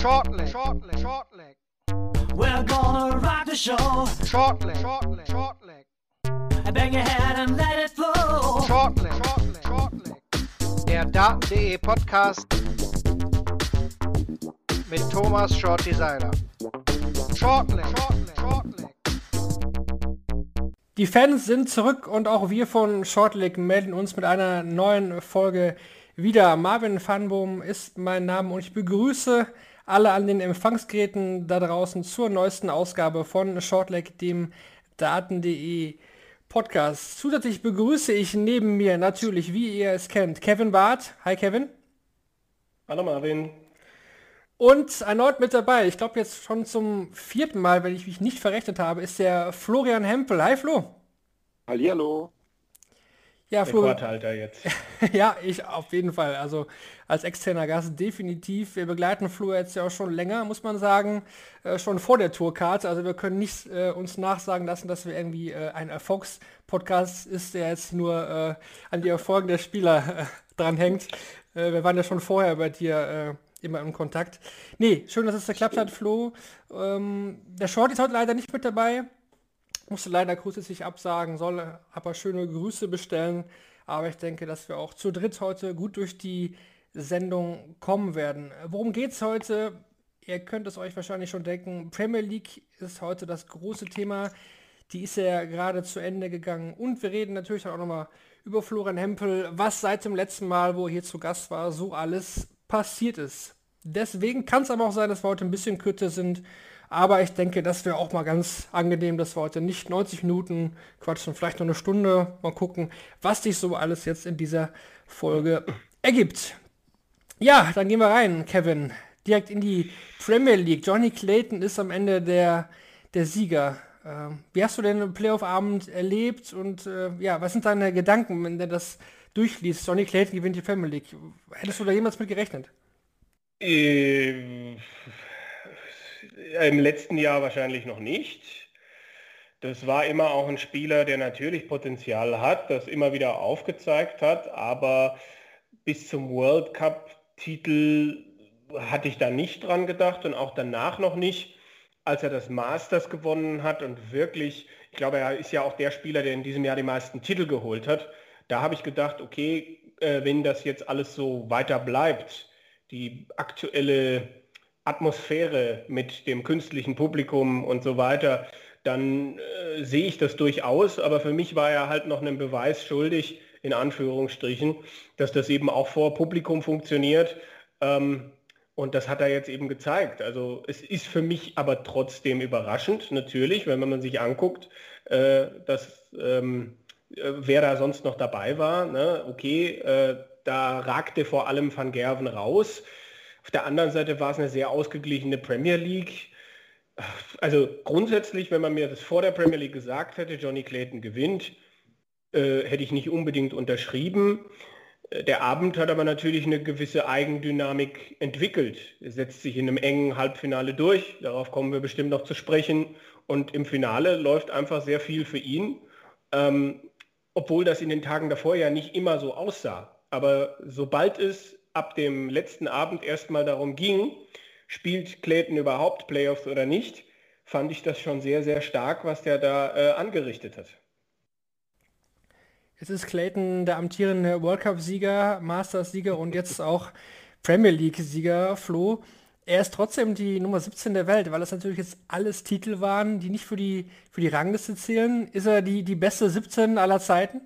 Shortleg, shortleg, shortleg. We're gonna rock the show. Shortleg, shortleg, shortleg. Bang your head and let it flow. Shortleg, shortleg, shortleg. Der Daten.de Podcast mit Thomas Shorty Seiler. Shortleg, shortleg, shortleg. Die Fans sind zurück und auch wir von Shortleg melden uns mit einer neuen Folge wieder. Marvin Fanboom ist mein Name und ich begrüße alle an den Empfangsgeräten da draußen zur neuesten Ausgabe von Shortleg, dem Daten.de Podcast. Zusätzlich begrüße ich neben mir natürlich, wie ihr es kennt, Kevin Barth. Hi Kevin. Hallo Marvin. Und erneut mit dabei, ich glaube jetzt schon zum vierten Mal, wenn ich mich nicht verrechnet habe, ist der Florian Hempel. Hi Flo. Hallihallo. Ja, Flo. Rekordhalter jetzt. ja, ich auf jeden Fall. Also als externer Gast definitiv. Wir begleiten Flo jetzt ja auch schon länger, muss man sagen, äh, schon vor der Tourkarte. Also wir können nicht äh, uns nachsagen lassen, dass wir irgendwie äh, ein Erfolgspodcast ist, der jetzt nur äh, an die Erfolge der Spieler äh, dran hängt. Äh, wir waren ja schon vorher bei dir immer im Kontakt. Nee, schön, dass es geklappt hat, Flo. Ähm, der Short ist heute leider nicht mit dabei. Musste leider kurzfristig absagen, soll aber schöne Grüße bestellen. Aber ich denke, dass wir auch zu dritt heute gut durch die Sendung kommen werden. Worum geht es heute? Ihr könnt es euch wahrscheinlich schon denken. Premier League ist heute das große Thema. Die ist ja gerade zu Ende gegangen. Und wir reden natürlich auch nochmal über Florian Hempel, was seit dem letzten Mal, wo er hier zu Gast war, so alles passiert ist. Deswegen kann es aber auch sein, dass wir heute ein bisschen kürzer sind. Aber ich denke, das wäre auch mal ganz angenehm, dass wir heute nicht 90 Minuten quatschen, vielleicht nur eine Stunde. Mal gucken, was sich so alles jetzt in dieser Folge ergibt. Ja, dann gehen wir rein, Kevin. Direkt in die Premier League. Johnny Clayton ist am Ende der, der Sieger. Äh, wie hast du den Playoff-Abend erlebt und äh, ja, was sind deine Gedanken, wenn du das durchliest? Johnny Clayton gewinnt die Premier League. Hättest du da jemals mit gerechnet? Ähm, Im letzten Jahr wahrscheinlich noch nicht. Das war immer auch ein Spieler, der natürlich Potenzial hat, das immer wieder aufgezeigt hat, aber bis zum World Cup-Titel hatte ich da nicht dran gedacht und auch danach noch nicht, als er das Masters gewonnen hat und wirklich, ich glaube, er ist ja auch der Spieler, der in diesem Jahr die meisten Titel geholt hat. Da habe ich gedacht, okay, äh, wenn das jetzt alles so weiter bleibt, die aktuelle Atmosphäre mit dem künstlichen Publikum und so weiter, dann äh, sehe ich das durchaus. Aber für mich war er halt noch einen Beweis schuldig, in Anführungsstrichen, dass das eben auch vor Publikum funktioniert. Ähm, und das hat er jetzt eben gezeigt. Also es ist für mich aber trotzdem überraschend, natürlich, wenn man sich anguckt, äh, dass ähm, äh, wer da sonst noch dabei war. Ne? Okay, äh, da ragte vor allem Van Gerven raus. Auf der anderen Seite war es eine sehr ausgeglichene Premier League. Also grundsätzlich, wenn man mir das vor der Premier League gesagt hätte, Johnny Clayton gewinnt, äh, hätte ich nicht unbedingt unterschrieben. Äh, der Abend hat aber natürlich eine gewisse Eigendynamik entwickelt. Er setzt sich in einem engen Halbfinale durch. Darauf kommen wir bestimmt noch zu sprechen. Und im Finale läuft einfach sehr viel für ihn. Ähm, obwohl das in den Tagen davor ja nicht immer so aussah. Aber sobald es ab dem letzten Abend erstmal darum ging, spielt Clayton überhaupt Playoffs oder nicht, fand ich das schon sehr, sehr stark, was der da äh, angerichtet hat. Jetzt ist Clayton der amtierende World Cup-Sieger, Masters-Sieger und jetzt auch Premier League-Sieger, Flo. Er ist trotzdem die Nummer 17 der Welt, weil das natürlich jetzt alles Titel waren, die nicht für die, für die Rangliste zählen. Ist er die, die beste 17 aller Zeiten?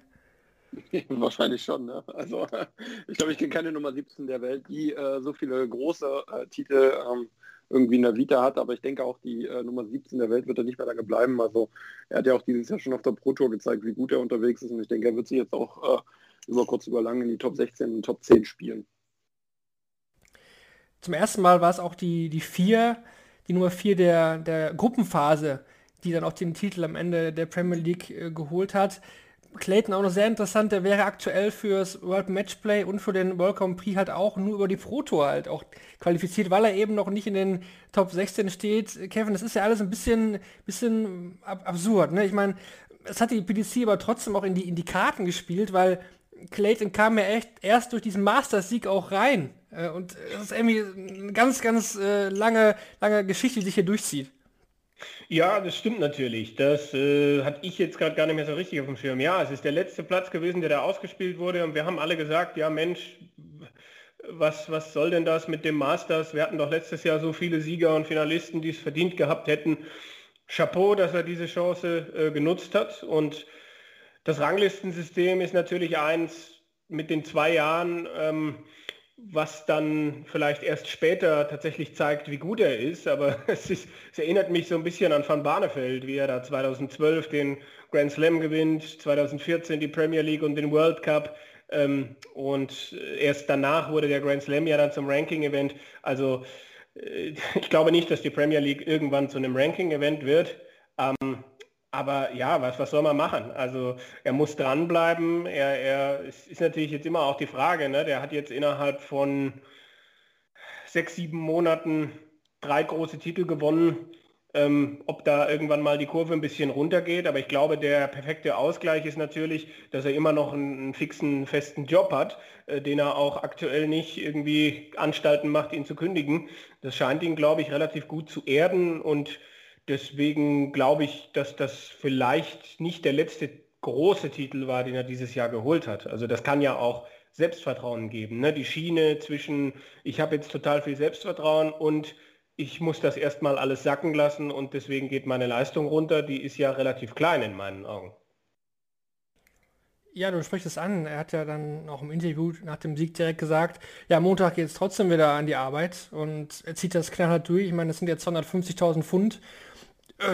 Wahrscheinlich schon. Ne? Also ich glaube, ich kenne keine Nummer 17 der Welt, die äh, so viele große äh, Titel ähm, irgendwie in der Vita hat, aber ich denke auch, die äh, Nummer 17 der Welt wird er nicht mehr lange bleiben. Also er hat ja auch dieses Jahr schon auf der Pro Tour gezeigt, wie gut er unterwegs ist und ich denke, er wird sich jetzt auch äh, über kurz über lang in die Top 16 und Top 10 spielen. Zum ersten Mal war es auch die, die vier, die Nummer 4 der, der Gruppenphase, die dann auch den Titel am Ende der Premier League äh, geholt hat. Clayton auch noch sehr interessant, der wäre aktuell fürs World Matchplay und für den World Grand Prix halt auch nur über die Pro Tour halt auch qualifiziert, weil er eben noch nicht in den Top 16 steht. Kevin, das ist ja alles ein bisschen, bisschen ab absurd. Ne? Ich meine, es hat die PDC aber trotzdem auch in die, in die Karten gespielt, weil Clayton kam ja echt erst durch diesen Masters-Sieg auch rein. Äh, und es ist irgendwie eine ganz, ganz äh, lange, lange Geschichte, die sich hier durchzieht. Ja, das stimmt natürlich. Das äh, hatte ich jetzt gerade gar nicht mehr so richtig auf dem Schirm. Ja, es ist der letzte Platz gewesen, der da ausgespielt wurde und wir haben alle gesagt, ja Mensch, was, was soll denn das mit dem Masters? Wir hatten doch letztes Jahr so viele Sieger und Finalisten, die es verdient gehabt hätten. Chapeau, dass er diese Chance äh, genutzt hat und das Ranglistensystem ist natürlich eins mit den zwei Jahren, ähm, was dann vielleicht erst später tatsächlich zeigt, wie gut er ist. Aber es, ist, es erinnert mich so ein bisschen an Van Barneveld, wie er da 2012 den Grand Slam gewinnt, 2014 die Premier League und den World Cup. Ähm, und erst danach wurde der Grand Slam ja dann zum Ranking-Event. Also äh, ich glaube nicht, dass die Premier League irgendwann zu einem Ranking-Event wird. Ähm, aber ja, was, was soll man machen? Also er muss dranbleiben. Er, er es ist natürlich jetzt immer auch die Frage, ne? der hat jetzt innerhalb von sechs, sieben Monaten drei große Titel gewonnen. Ähm, ob da irgendwann mal die Kurve ein bisschen runtergeht. Aber ich glaube, der perfekte Ausgleich ist natürlich, dass er immer noch einen, fixen, festen Job hat, äh, den er auch aktuell nicht irgendwie Anstalten macht, ihn zu kündigen. Das scheint ihn, glaube ich, relativ gut zu erden und Deswegen glaube ich, dass das vielleicht nicht der letzte große Titel war, den er dieses Jahr geholt hat. Also das kann ja auch Selbstvertrauen geben. Ne? Die Schiene zwischen, ich habe jetzt total viel Selbstvertrauen und ich muss das erstmal alles sacken lassen und deswegen geht meine Leistung runter, die ist ja relativ klein in meinen Augen. Ja, du sprichst es an. Er hat ja dann auch im Interview nach dem Sieg direkt gesagt, ja, Montag geht es trotzdem wieder an die Arbeit und er zieht das knallhart durch. Ich meine, das sind jetzt 250.000 Pfund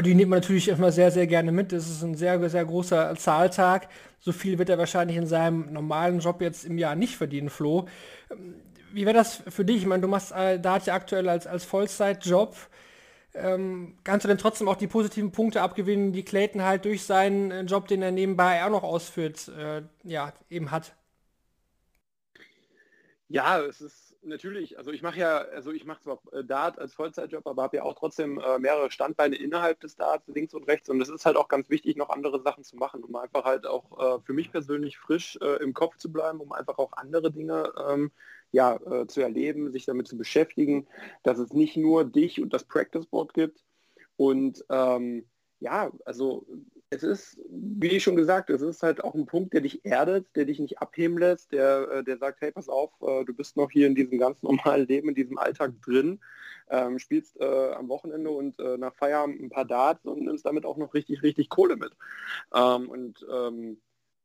die nimmt man natürlich immer sehr, sehr gerne mit. Das ist ein sehr, sehr großer Zahltag. So viel wird er wahrscheinlich in seinem normalen Job jetzt im Jahr nicht verdienen, Flo. Ähm, wie wäre das für dich? Ich meine, du machst äh, da ja aktuell als, als Vollzeitjob. Ähm, kannst du denn trotzdem auch die positiven Punkte abgewinnen, die Clayton halt durch seinen äh, Job, den er nebenbei auch noch ausführt, äh, ja, eben hat? Ja, es ist natürlich, also ich mache ja, also ich mache zwar äh, Dart als Vollzeitjob, aber habe ja auch trotzdem äh, mehrere Standbeine innerhalb des Darts, links und rechts. Und es ist halt auch ganz wichtig, noch andere Sachen zu machen, um einfach halt auch äh, für mich persönlich frisch äh, im Kopf zu bleiben, um einfach auch andere Dinge ähm, ja, äh, zu erleben, sich damit zu beschäftigen, dass es nicht nur dich und das Practice Board gibt. Und ähm, ja, also es ist, wie schon gesagt, es ist halt auch ein Punkt, der dich erdet, der dich nicht abheben lässt, der, äh, der sagt, hey, pass auf, äh, du bist noch hier in diesem ganz normalen Leben, in diesem Alltag drin, ähm, spielst äh, am Wochenende und äh, nach Feierabend ein paar Darts und nimmst damit auch noch richtig, richtig Kohle mit. Ähm, und ähm,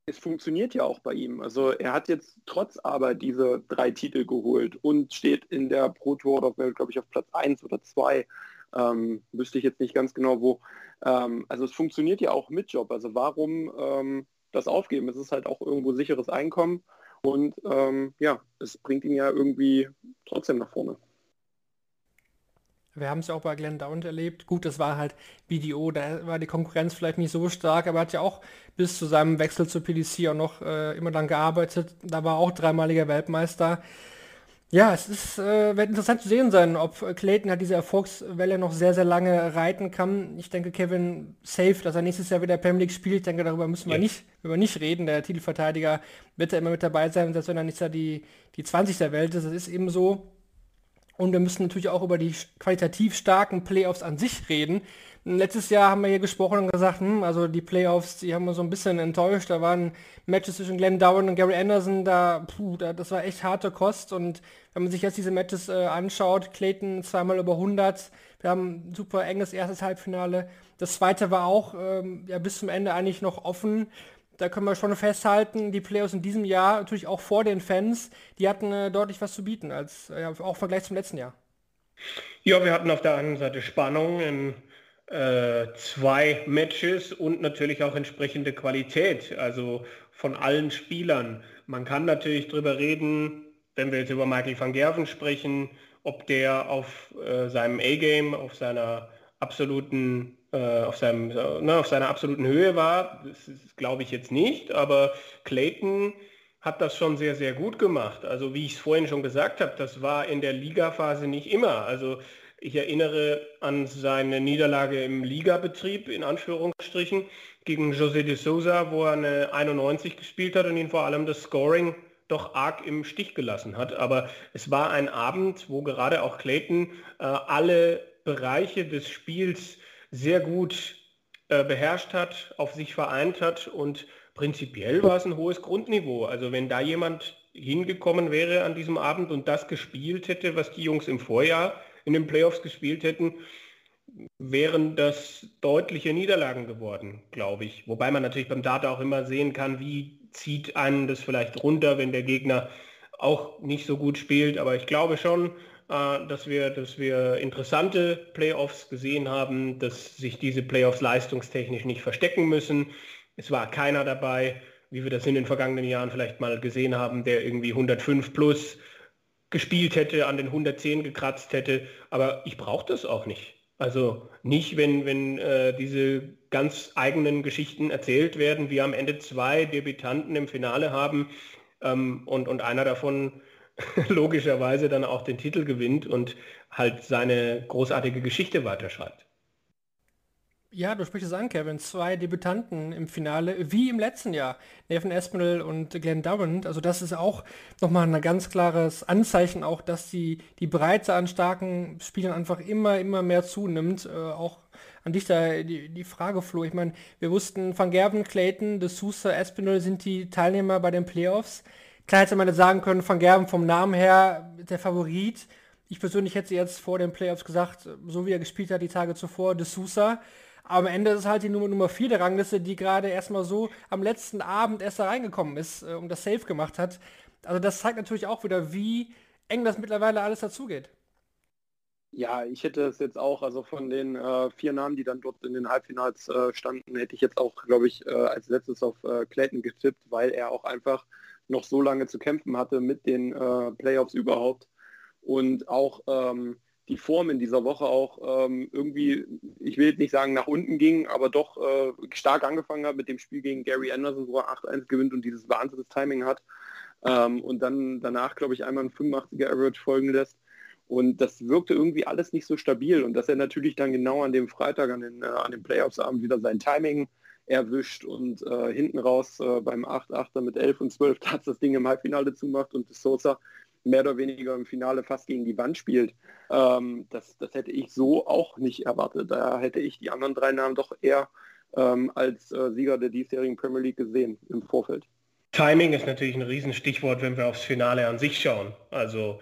es funktioniert ja auch bei ihm. Also er hat jetzt trotz Arbeit diese drei Titel geholt und steht in der Pro Tour of Welt, glaube ich, auf Platz 1 oder 2. Ähm, wüsste ich jetzt nicht ganz genau wo. Ähm, also es funktioniert ja auch mit Job. Also warum ähm, das aufgeben? Es ist halt auch irgendwo sicheres Einkommen und ähm, ja, es bringt ihn ja irgendwie trotzdem nach vorne. Wir haben es ja auch bei Glenn Downs erlebt. Gut, das war halt BDO, da war die Konkurrenz vielleicht nicht so stark, aber er hat ja auch bis zu seinem Wechsel zur PDC auch noch äh, immer dann gearbeitet. Da war auch dreimaliger Weltmeister. Ja, es ist, äh, wird interessant zu sehen sein, ob Clayton halt diese Erfolgswelle noch sehr, sehr lange reiten kann. Ich denke, Kevin safe, dass er nächstes Jahr wieder Premier League spielt. Ich denke, darüber müssen wir, ja. nicht, wir nicht reden. Der Titelverteidiger wird ja immer mit dabei sein, selbst wenn er nicht die, die 20 der Welt ist. Das ist eben so. Und wir müssen natürlich auch über die qualitativ starken Playoffs an sich reden. Letztes Jahr haben wir hier gesprochen und gesagt, hm, also die Playoffs, die haben uns so ein bisschen enttäuscht. Da waren Matches zwischen Glenn Dowan und Gary Anderson, da, puh, da, das war echt harte Kost. Und wenn man sich jetzt diese Matches äh, anschaut, Clayton zweimal über 100, wir haben ein super enges erstes Halbfinale. Das zweite war auch ähm, ja, bis zum Ende eigentlich noch offen. Da können wir schon festhalten, die Playoffs in diesem Jahr, natürlich auch vor den Fans, die hatten äh, deutlich was zu bieten, als äh, auch im Vergleich zum letzten Jahr. Ja, wir hatten auf der einen Seite Spannung in äh, zwei Matches und natürlich auch entsprechende Qualität, also von allen Spielern. Man kann natürlich darüber reden, wenn wir jetzt über Michael van Gerven sprechen, ob der auf äh, seinem A-Game, auf seiner absoluten, äh, auf, seinem, ne, auf seiner absoluten Höhe war. Das glaube ich jetzt nicht, aber Clayton hat das schon sehr, sehr gut gemacht. Also wie ich es vorhin schon gesagt habe, das war in der Ligaphase nicht immer. Also ich erinnere an seine Niederlage im Ligabetrieb, in Anführungsstrichen, gegen José de Souza, wo er eine 91 gespielt hat und ihn vor allem das Scoring doch arg im Stich gelassen hat. Aber es war ein Abend, wo gerade auch Clayton äh, alle Bereiche des Spiels sehr gut äh, beherrscht hat, auf sich vereint hat und prinzipiell war es ein hohes Grundniveau. Also wenn da jemand hingekommen wäre an diesem Abend und das gespielt hätte, was die Jungs im Vorjahr in den Playoffs gespielt hätten, wären das deutliche Niederlagen geworden, glaube ich. Wobei man natürlich beim Data auch immer sehen kann, wie zieht einen das vielleicht runter, wenn der Gegner auch nicht so gut spielt. Aber ich glaube schon, äh, dass, wir, dass wir interessante Playoffs gesehen haben, dass sich diese Playoffs leistungstechnisch nicht verstecken müssen. Es war keiner dabei, wie wir das in den vergangenen Jahren vielleicht mal gesehen haben, der irgendwie 105 plus gespielt hätte, an den 110 gekratzt hätte. Aber ich brauche das auch nicht. Also nicht, wenn, wenn äh, diese ganz eigenen Geschichten erzählt werden. Wir am Ende zwei Debütanten im Finale haben ähm, und, und einer davon logischerweise dann auch den Titel gewinnt und halt seine großartige Geschichte weiterschreibt. Ja, du sprichst es an, Kevin. Zwei Debütanten im Finale, wie im letzten Jahr. Nathan Espinel und Glenn Durant. Also das ist auch nochmal ein ganz klares Anzeichen auch, dass die, die Breite an starken Spielern einfach immer, immer mehr zunimmt. Äh, auch an dich da die, die Frage, Flo. Ich meine, wir wussten, Van Gerven, Clayton, De Sousa, Espinel sind die Teilnehmer bei den Playoffs. Klar hätte man jetzt sagen können, Van Gerven vom Namen her der Favorit. Ich persönlich hätte jetzt vor den Playoffs gesagt, so wie er gespielt hat die Tage zuvor, De Sousa. Aber am Ende ist es halt die Nummer, Nummer 4 der Rangliste, die gerade erstmal so am letzten Abend erst da reingekommen ist äh, und das Safe gemacht hat. Also das zeigt natürlich auch wieder, wie eng das mittlerweile alles dazugeht. Ja, ich hätte es jetzt auch, also von den äh, vier Namen, die dann dort in den Halbfinals äh, standen, hätte ich jetzt auch, glaube ich, äh, als letztes auf äh, Clayton getippt, weil er auch einfach noch so lange zu kämpfen hatte mit den äh, Playoffs überhaupt und auch ähm, die Form in dieser Woche auch ähm, irgendwie, ich will jetzt nicht sagen nach unten ging, aber doch äh, stark angefangen hat mit dem Spiel gegen Gary Anderson, wo er 8-1 gewinnt und dieses wahnsinniges Timing hat. Ähm, und dann danach, glaube ich, einmal ein 85er Average folgen lässt. Und das wirkte irgendwie alles nicht so stabil. Und dass er natürlich dann genau an dem Freitag, an den, äh, an den Playoffs-Abend wieder sein Timing erwischt und äh, hinten raus äh, beim 8-8er mit 11 und 12 Platz das Ding im Halbfinale zumacht und Sosa mehr oder weniger im Finale fast gegen die Wand spielt. Ähm, das, das hätte ich so auch nicht erwartet. Da hätte ich die anderen drei Namen doch eher ähm, als äh, Sieger der diesjährigen Premier League gesehen im Vorfeld. Timing ist natürlich ein Riesenstichwort, wenn wir aufs Finale an sich schauen. Also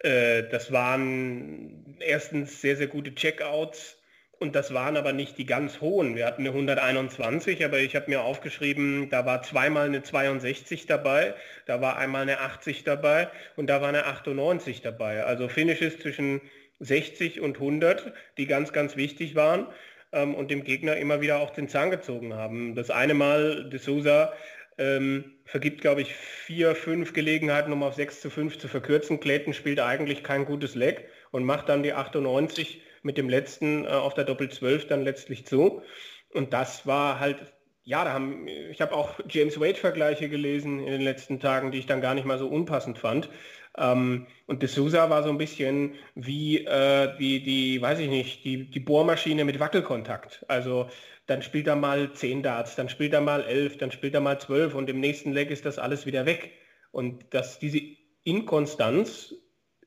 äh, das waren erstens sehr, sehr gute Checkouts und das waren aber nicht die ganz hohen. Wir hatten eine 121, aber ich habe mir aufgeschrieben, da war zweimal eine 62 dabei, da war einmal eine 80 dabei und da war eine 98 dabei. Also Finishes zwischen 60 und 100, die ganz, ganz wichtig waren ähm, und dem Gegner immer wieder auch den Zahn gezogen haben. Das eine Mal, De Souza ähm, vergibt, glaube ich, vier, fünf Gelegenheiten, um auf 6 zu 5 zu verkürzen. Clayton spielt eigentlich kein gutes Leg und macht dann die 98 mit dem letzten äh, auf der Doppel 12 dann letztlich zu. Und das war halt, ja, da haben, ich habe auch James Wade-Vergleiche gelesen in den letzten Tagen, die ich dann gar nicht mal so unpassend fand. Ähm, und De Sousa war so ein bisschen wie äh, die, die, weiß ich nicht, die, die Bohrmaschine mit Wackelkontakt. Also dann spielt er mal 10 Darts, dann spielt er mal 11, dann spielt er mal 12 und im nächsten Leg ist das alles wieder weg. Und dass diese Inkonstanz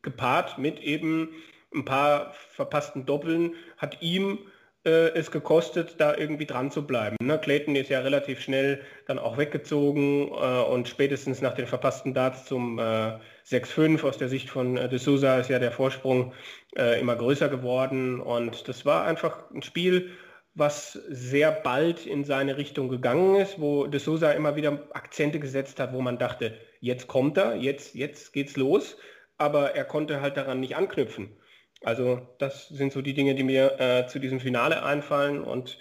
gepaart mit eben ein paar verpassten Doppeln hat ihm äh, es gekostet, da irgendwie dran zu bleiben. Ne? Clayton ist ja relativ schnell dann auch weggezogen äh, und spätestens nach den verpassten Darts zum äh, 6-5 aus der Sicht von äh, De Souza ist ja der Vorsprung äh, immer größer geworden und das war einfach ein Spiel, was sehr bald in seine Richtung gegangen ist, wo De Souza immer wieder Akzente gesetzt hat, wo man dachte, jetzt kommt er, jetzt, jetzt geht's los, aber er konnte halt daran nicht anknüpfen. Also das sind so die Dinge, die mir äh, zu diesem Finale einfallen und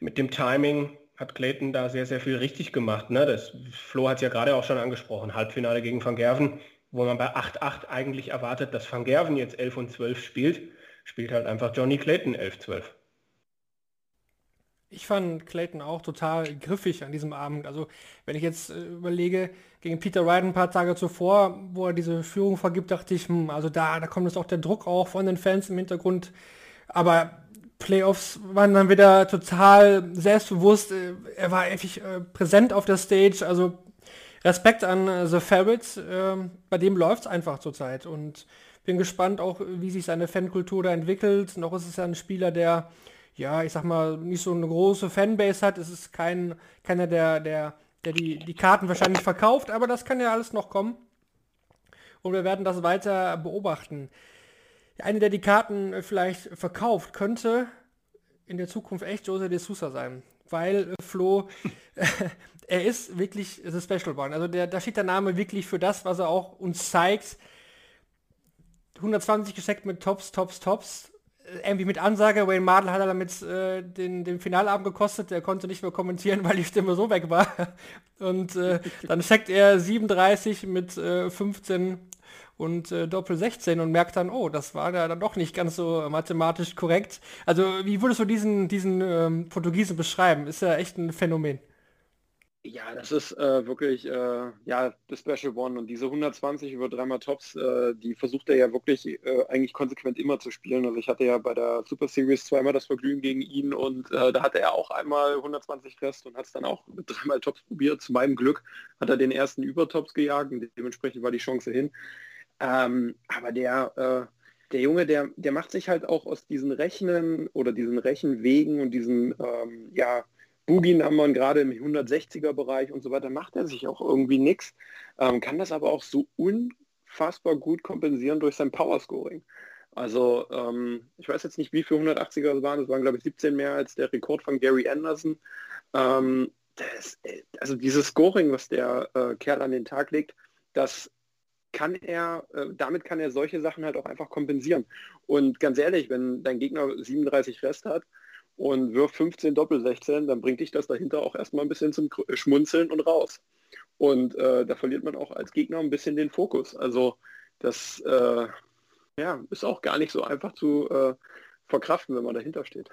mit dem Timing hat Clayton da sehr, sehr viel richtig gemacht. Ne? Das, Flo hat es ja gerade auch schon angesprochen, Halbfinale gegen Van Gerven, wo man bei 8-8 eigentlich erwartet, dass Van Gerven jetzt 11 und 12 spielt, spielt halt einfach Johnny Clayton 11-12. Ich fand Clayton auch total griffig an diesem Abend. Also wenn ich jetzt äh, überlege, gegen Peter Wright ein paar Tage zuvor, wo er diese Führung vergibt, dachte ich, hm, also da, da kommt jetzt auch der Druck auch von den Fans im Hintergrund. Aber Playoffs waren dann wieder total selbstbewusst. Äh, er war einfach äh, präsent auf der Stage. Also Respekt an äh, The Ferret, äh, bei dem läuft es einfach zurzeit und bin gespannt auch, wie sich seine Fankultur da entwickelt. Noch ist es ja ein Spieler, der, ja, ich sag mal, nicht so eine große Fanbase hat. Es ist kein, keiner, der, der, der die, die Karten wahrscheinlich verkauft, aber das kann ja alles noch kommen. Und wir werden das weiter beobachten. Einer, der die Karten vielleicht verkauft, könnte in der Zukunft echt Jose de Sousa sein. Weil äh, Flo, er ist wirklich the Special One. Also der, da steht der Name wirklich für das, was er auch uns zeigt. 120 gesteckt mit Tops, Tops, Tops. Äh, irgendwie mit Ansage, Wayne Mardell hat er damit äh, den, den Finalabend gekostet, der konnte nicht mehr kommentieren, weil die Stimme so weg war. Und äh, dann checkt er 37 mit äh, 15 und äh, Doppel 16 und merkt dann, oh, das war da dann doch nicht ganz so mathematisch korrekt. Also wie würdest du diesen, diesen ähm, Portugiesen beschreiben? Ist ja echt ein Phänomen. Ja, das ist äh, wirklich äh, ja das Special One und diese 120 über dreimal Tops, äh, die versucht er ja wirklich äh, eigentlich konsequent immer zu spielen. Also ich hatte ja bei der Super Series zweimal das Vergnügen gegen ihn und äh, da hatte er auch einmal 120 Rest und hat es dann auch mit dreimal Tops probiert. Zu meinem Glück hat er den ersten Übertops gejagt und dementsprechend war die Chance hin. Ähm, aber der äh, der Junge, der, der macht sich halt auch aus diesen Rechnen oder diesen Rechenwegen und diesen ähm, ja, Boogie-Nummern, gerade im 160er-Bereich und so weiter, macht er sich auch irgendwie nichts, ähm, kann das aber auch so unfassbar gut kompensieren durch sein Powerscoring. Also ähm, ich weiß jetzt nicht, wie viele 180er es waren, es waren glaube ich 17 mehr als der Rekord von Gary Anderson. Ähm, das, also dieses Scoring, was der äh, Kerl an den Tag legt, das kann er, äh, damit kann er solche Sachen halt auch einfach kompensieren. Und ganz ehrlich, wenn dein Gegner 37 Rest hat, und wirft 15 Doppel 16, dann bringt dich das dahinter auch erstmal ein bisschen zum Schmunzeln und raus. Und äh, da verliert man auch als Gegner ein bisschen den Fokus. Also das äh, ja, ist auch gar nicht so einfach zu äh, verkraften, wenn man dahinter steht.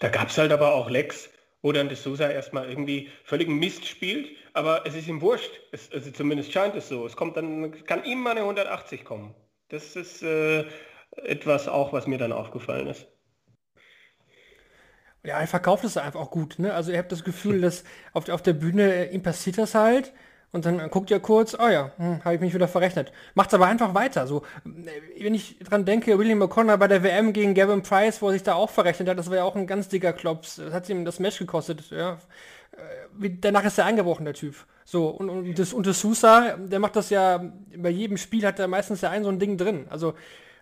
Da gab es halt aber auch Lecks, wo dann de Sousa erstmal irgendwie völligen Mist spielt, aber es ist ihm wurscht. Es, also zumindest scheint es so. Es kommt dann, kann ihm mal eine 180 kommen. Das ist äh, etwas auch, was mir dann aufgefallen ist. Ja, er verkauft es einfach auch gut. Ne? Also ihr habt das Gefühl, dass auf, auf der Bühne äh, ihm passiert das halt und dann guckt ihr kurz, oh ja, hm, habe ich mich wieder verrechnet. Macht's aber einfach weiter. So, äh, wenn ich dran denke, William O'Connor bei der WM gegen Gavin Price, wo er sich da auch verrechnet hat, das war ja auch ein ganz dicker Klops. Das hat ihm das Match gekostet. Ja. Äh, danach ist er eingebrochen, der Typ. So, und, und, das, und das Sousa, der macht das ja, bei jedem Spiel hat er meistens ja ein so ein Ding drin. Also,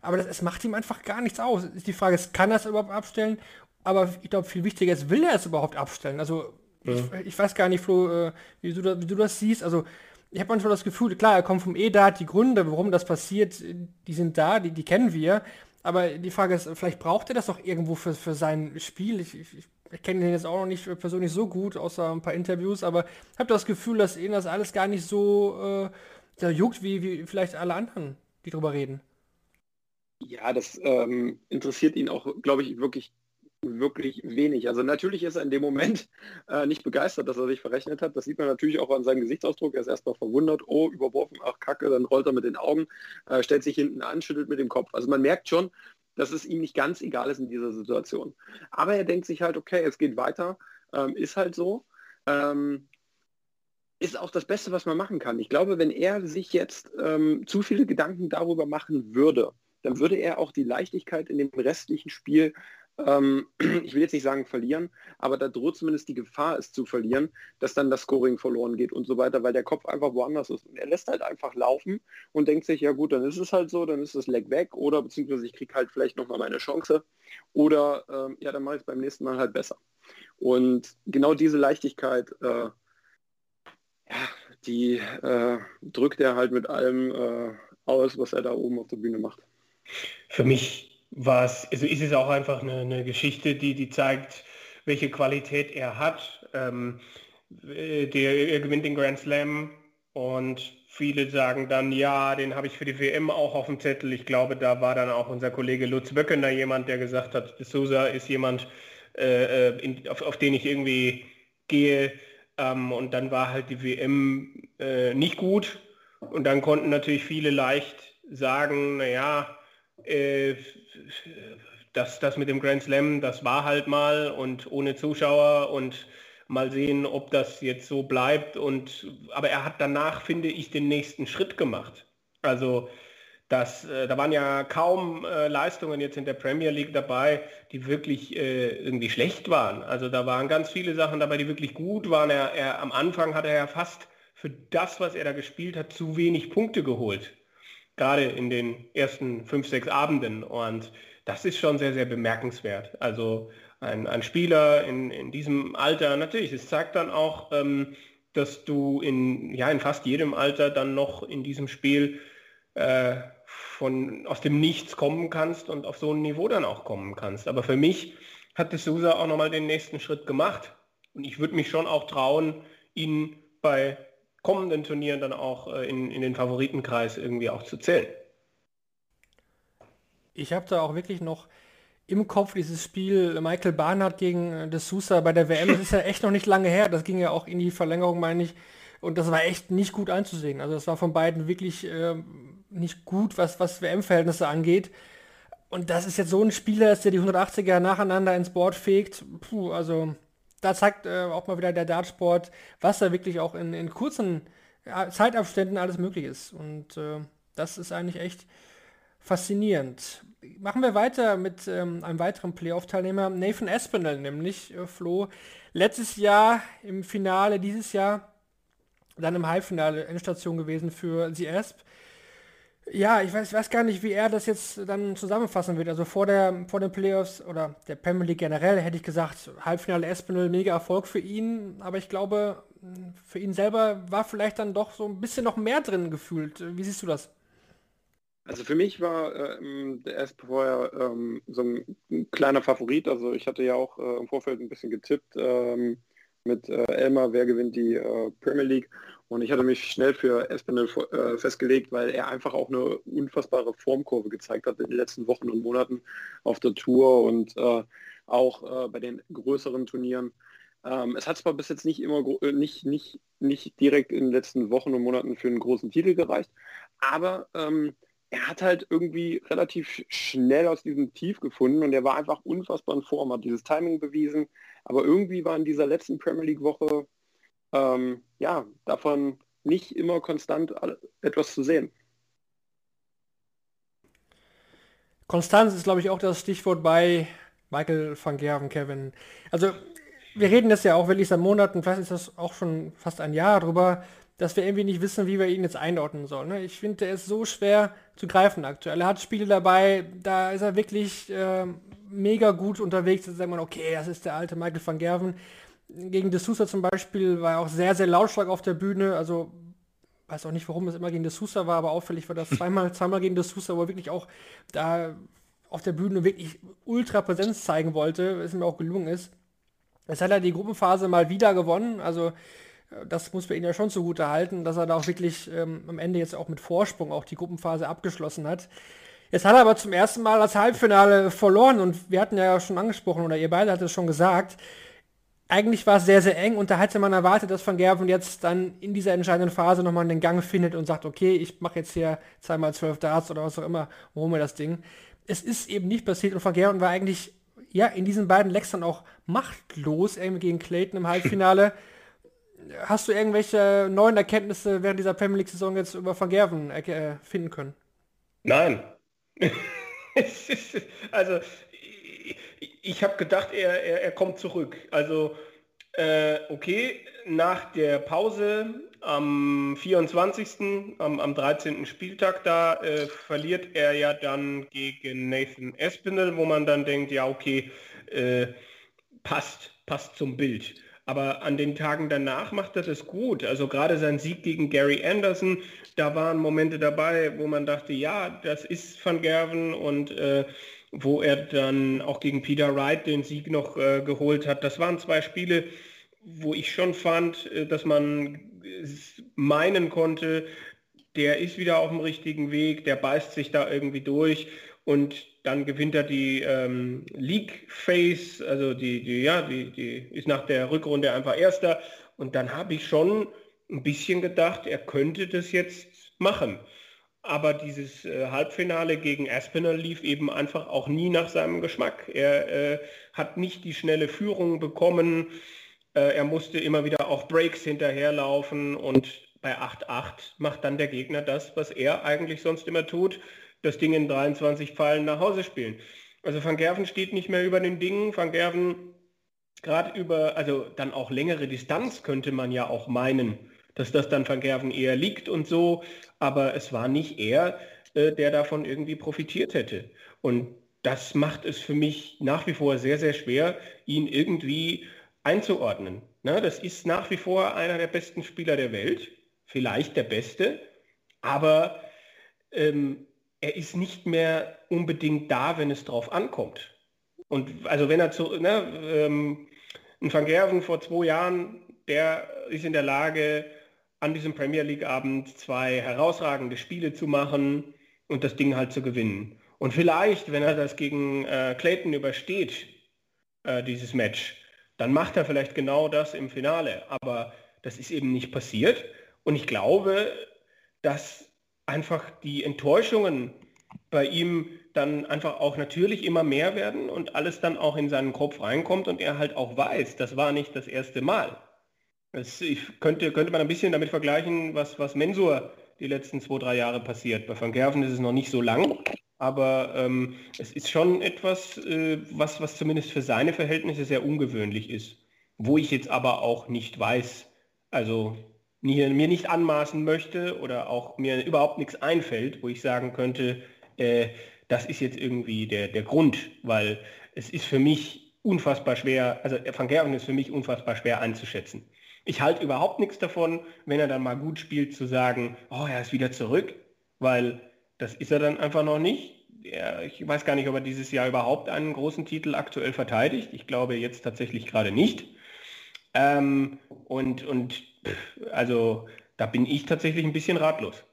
aber das, es macht ihm einfach gar nichts aus. Ist die Frage, kann es überhaupt abstellen? Aber ich glaube, viel wichtiger ist, will er es überhaupt abstellen? Also, ja. ich, ich, weiß gar nicht, Flo, äh, wie, du da, wie, du das siehst. Also, ich habe manchmal das Gefühl, klar, er kommt vom EDAT, die Gründe, warum das passiert, die sind da, die, die kennen wir. Aber die Frage ist, vielleicht braucht er das doch irgendwo für, für sein Spiel. Ich, ich, ich kenne den jetzt auch noch nicht persönlich so gut, außer ein paar Interviews, aber ich habe das Gefühl, dass ihn das alles gar nicht so äh, juckt, wie, wie vielleicht alle anderen, die drüber reden. Ja, das ähm, interessiert ihn auch, glaube ich, wirklich wirklich wenig. Also natürlich ist er in dem Moment äh, nicht begeistert, dass er sich verrechnet hat. Das sieht man natürlich auch an seinem Gesichtsausdruck. Er ist erstmal verwundert, oh, überworfen, ach Kacke, dann rollt er mit den Augen, äh, stellt sich hinten an, schüttelt mit dem Kopf. Also man merkt schon, dass es ihm nicht ganz egal ist in dieser Situation. Aber er denkt sich halt, okay, es geht weiter, ähm, ist halt so. Ähm, ist auch das Beste, was man machen kann. Ich glaube, wenn er sich jetzt ähm, zu viele Gedanken darüber machen würde, dann würde er auch die Leichtigkeit in dem restlichen Spiel ähm, ich will jetzt nicht sagen verlieren, aber da droht zumindest die Gefahr, es zu verlieren, dass dann das Scoring verloren geht und so weiter, weil der Kopf einfach woanders ist. Und er lässt halt einfach laufen und denkt sich, ja gut, dann ist es halt so, dann ist das Leck weg oder beziehungsweise ich kriege halt vielleicht nochmal meine Chance oder ähm, ja, dann mache ich es beim nächsten Mal halt besser. Und genau diese Leichtigkeit, äh, ja, die äh, drückt er halt mit allem äh, aus, was er da oben auf der Bühne macht. Für mich was, also ist es auch einfach eine, eine Geschichte, die, die zeigt, welche Qualität er hat. Ähm, der, er gewinnt den Grand Slam und viele sagen dann, ja, den habe ich für die WM auch auf dem Zettel. Ich glaube, da war dann auch unser Kollege Lutz Böckener jemand, der gesagt hat, Sousa ist jemand, äh, äh, in, auf, auf den ich irgendwie gehe. Ähm, und dann war halt die WM äh, nicht gut. Und dann konnten natürlich viele leicht sagen, naja, äh, das, das mit dem Grand Slam, das war halt mal und ohne Zuschauer und Mal sehen, ob das jetzt so bleibt. Und, aber er hat danach, finde ich, den nächsten Schritt gemacht. Also das, äh, da waren ja kaum äh, Leistungen jetzt in der Premier League dabei, die wirklich äh, irgendwie schlecht waren. Also da waren ganz viele Sachen dabei, die wirklich gut waren. Er, er, am Anfang hat er ja fast für das, was er da gespielt hat, zu wenig Punkte geholt. Gerade in den ersten fünf, sechs Abenden. Und das ist schon sehr, sehr bemerkenswert. Also ein, ein Spieler in, in diesem Alter, natürlich, es zeigt dann auch, ähm, dass du in, ja, in fast jedem Alter dann noch in diesem Spiel äh, von, aus dem Nichts kommen kannst und auf so ein Niveau dann auch kommen kannst. Aber für mich hat de Sousa auch nochmal den nächsten Schritt gemacht. Und ich würde mich schon auch trauen, ihn bei kommenden Turnieren dann auch äh, in, in den Favoritenkreis irgendwie auch zu zählen. Ich habe da auch wirklich noch im Kopf dieses Spiel Michael Barnard gegen äh, De Sousa bei der WM. Das ist ja echt noch nicht lange her. Das ging ja auch in die Verlängerung, meine ich. Und das war echt nicht gut anzusehen. Also das war von beiden wirklich äh, nicht gut, was, was WM-Verhältnisse angeht. Und das ist jetzt so ein Spieler, der die 180er nacheinander ins Board fegt. Puh, also da zeigt äh, auch mal wieder der Dartsport, was da wirklich auch in, in kurzen ja, Zeitabständen alles möglich ist. Und äh, das ist eigentlich echt faszinierend. Machen wir weiter mit ähm, einem weiteren Playoff-Teilnehmer, Nathan Espinel, nämlich äh, Flo. Letztes Jahr im Finale, dieses Jahr dann im Halbfinale Endstation gewesen für The Asp. Ja, ich weiß, weiß gar nicht, wie er das jetzt dann zusammenfassen wird. Also vor, der, vor den Playoffs oder der Premier League generell hätte ich gesagt, Halbfinale Espinel, mega Erfolg für ihn. Aber ich glaube, für ihn selber war vielleicht dann doch so ein bisschen noch mehr drin gefühlt. Wie siehst du das? Also für mich war ähm, der Esp vorher ähm, so ein, ein, kleiner Favorit. Also ich hatte ja auch äh, im Vorfeld ein bisschen getippt ähm, mit äh, Elmar, wer gewinnt die äh, Premier League. Und ich hatte mich schnell für Espinel äh, festgelegt, weil er einfach auch eine unfassbare Formkurve gezeigt hat in den letzten Wochen und Monaten auf der Tour und äh, auch äh, bei den größeren Turnieren. Ähm, es hat zwar bis jetzt nicht immer äh, nicht, nicht, nicht direkt in den letzten Wochen und Monaten für einen großen Titel gereicht, aber ähm, er hat halt irgendwie relativ schnell aus diesem Tief gefunden und er war einfach unfassbar in Form, hat dieses Timing bewiesen, aber irgendwie war in dieser letzten Premier League Woche ähm, ja, davon nicht immer konstant etwas zu sehen. Konstanz ist, glaube ich, auch das Stichwort bei Michael van Gerven, Kevin. Also, wir reden das ja auch wirklich seit Monaten, vielleicht ist das auch schon fast ein Jahr drüber, dass wir irgendwie nicht wissen, wie wir ihn jetzt einordnen sollen. Ne? Ich finde, er ist so schwer zu greifen aktuell. Er hat Spiele dabei, da ist er wirklich äh, mega gut unterwegs. Da sagt man, okay, das ist der alte Michael van Gerven gegen De Sousa zum Beispiel war er auch sehr, sehr lautstark auf der Bühne. Also weiß auch nicht, warum es immer gegen De Sousa war, aber auffällig war das zweimal, zweimal gegen De Sousa, wo er wirklich auch da auf der Bühne wirklich ultra Präsenz zeigen wollte, was ihm auch gelungen ist. Jetzt hat er die Gruppenphase mal wieder gewonnen, also das muss wir ihm ja schon zugute halten, dass er da auch wirklich ähm, am Ende jetzt auch mit Vorsprung auch die Gruppenphase abgeschlossen hat. Jetzt hat er aber zum ersten Mal das Halbfinale verloren und wir hatten ja schon angesprochen, oder ihr beide hattet es schon gesagt, eigentlich war es sehr, sehr eng und da hätte man erwartet, dass Van Gerven jetzt dann in dieser entscheidenden Phase nochmal den Gang findet und sagt, okay, ich mache jetzt hier zweimal zwölf Darts oder was auch immer, warum wir das Ding. Es ist eben nicht passiert und Van Gerven war eigentlich ja in diesen beiden Lecks dann auch machtlos, irgendwie gegen Clayton im Halbfinale. Hast du irgendwelche neuen Erkenntnisse während dieser Premier League-Saison jetzt über Van Gerven äh, finden können? Nein. also ich habe gedacht, er, er, er, kommt zurück. Also, äh, okay, nach der Pause am 24., am, am 13. Spieltag da, äh, verliert er ja dann gegen Nathan Espinel, wo man dann denkt, ja, okay, äh, passt, passt zum Bild. Aber an den Tagen danach macht er das gut. Also gerade sein Sieg gegen Gary Anderson, da waren Momente dabei, wo man dachte, ja, das ist Van Gerven und äh, wo er dann auch gegen Peter Wright den Sieg noch äh, geholt hat. Das waren zwei Spiele, wo ich schon fand, äh, dass man meinen konnte, der ist wieder auf dem richtigen Weg, der beißt sich da irgendwie durch und dann gewinnt er die ähm, League Phase, also die, die, ja, die, die ist nach der Rückrunde einfach Erster und dann habe ich schon ein bisschen gedacht, er könnte das jetzt machen aber dieses äh, Halbfinale gegen Aspinall lief eben einfach auch nie nach seinem Geschmack. Er äh, hat nicht die schnelle Führung bekommen. Äh, er musste immer wieder auch Breaks hinterherlaufen und bei 8-8 macht dann der Gegner das, was er eigentlich sonst immer tut, das Ding in 23 Pfeilen nach Hause spielen. Also Van Gerven steht nicht mehr über den Dingen. Van Gerven gerade über, also dann auch längere Distanz könnte man ja auch meinen, dass das dann Van Gerven eher liegt und so. Aber es war nicht er, äh, der davon irgendwie profitiert hätte. Und das macht es für mich nach wie vor sehr, sehr schwer, ihn irgendwie einzuordnen. Das ist nach wie vor einer der besten Spieler der Welt, vielleicht der beste, aber ähm, er ist nicht mehr unbedingt da, wenn es drauf ankommt. Und also wenn er zu, ne, ähm, ein Van Gerven vor zwei Jahren, der ist in der Lage, an diesem Premier League Abend zwei herausragende Spiele zu machen und das Ding halt zu gewinnen. Und vielleicht, wenn er das gegen äh, Clayton übersteht, äh, dieses Match, dann macht er vielleicht genau das im Finale. Aber das ist eben nicht passiert. Und ich glaube, dass einfach die Enttäuschungen bei ihm dann einfach auch natürlich immer mehr werden und alles dann auch in seinen Kopf reinkommt und er halt auch weiß, das war nicht das erste Mal. Das, ich könnte, könnte man ein bisschen damit vergleichen, was, was Mensur die letzten zwei, drei Jahre passiert. Bei Van Gerven ist es noch nicht so lang, aber ähm, es ist schon etwas, äh, was, was zumindest für seine Verhältnisse sehr ungewöhnlich ist. Wo ich jetzt aber auch nicht weiß, also mir, mir nicht anmaßen möchte oder auch mir überhaupt nichts einfällt, wo ich sagen könnte, äh, das ist jetzt irgendwie der, der Grund, weil es ist für mich unfassbar schwer, also Van Gerven ist für mich unfassbar schwer einzuschätzen. Ich halte überhaupt nichts davon, wenn er dann mal gut spielt, zu sagen, oh, er ist wieder zurück, weil das ist er dann einfach noch nicht. Er, ich weiß gar nicht, ob er dieses Jahr überhaupt einen großen Titel aktuell verteidigt. Ich glaube jetzt tatsächlich gerade nicht. Ähm, und, und also da bin ich tatsächlich ein bisschen ratlos.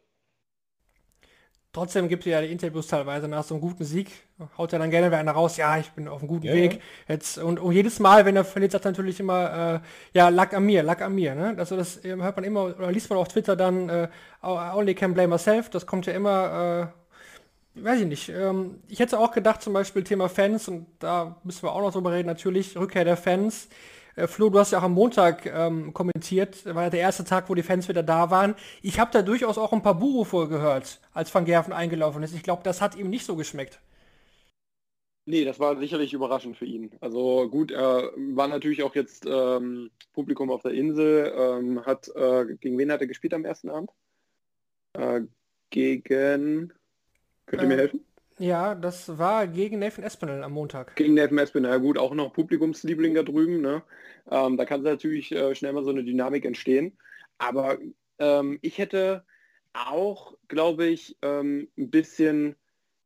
Trotzdem gibt es ja die Interviews teilweise nach so einem guten Sieg, haut er dann gerne wieder einer raus, ja, ich bin auf einem guten ja, Weg. Ja. Jetzt, und, und, jedes Mal, wenn er verliert, sagt er natürlich immer, äh, ja, lag an mir, lag an mir. Ne? Also das äh, hört man immer, oder liest man auf Twitter dann, äh, only can blame myself, das kommt ja immer, äh, weiß ich nicht. Ähm, ich hätte auch gedacht, zum Beispiel Thema Fans, und da müssen wir auch noch drüber reden, natürlich, Rückkehr der Fans. Äh, Flo, du hast ja auch am Montag ähm, kommentiert, war ja der erste Tag, wo die Fans wieder da waren. Ich habe da durchaus auch ein paar Buhrufe gehört, als Van Gerven eingelaufen ist. Ich glaube, das hat ihm nicht so geschmeckt. Nee, das war sicherlich überraschend für ihn. Also gut, er war natürlich auch jetzt ähm, Publikum auf der Insel, ähm, hat, äh, gegen wen hat er gespielt am ersten Abend? Äh, gegen, könnt ihr mir äh, helfen? Ja, das war gegen Nathan Espinel am Montag. Gegen Nathan Espinel, ja gut, auch noch Publikumsliebling da drüben. Ne? Ähm, da kann natürlich äh, schnell mal so eine Dynamik entstehen. Aber ähm, ich hätte auch, glaube ich, ähm, ein bisschen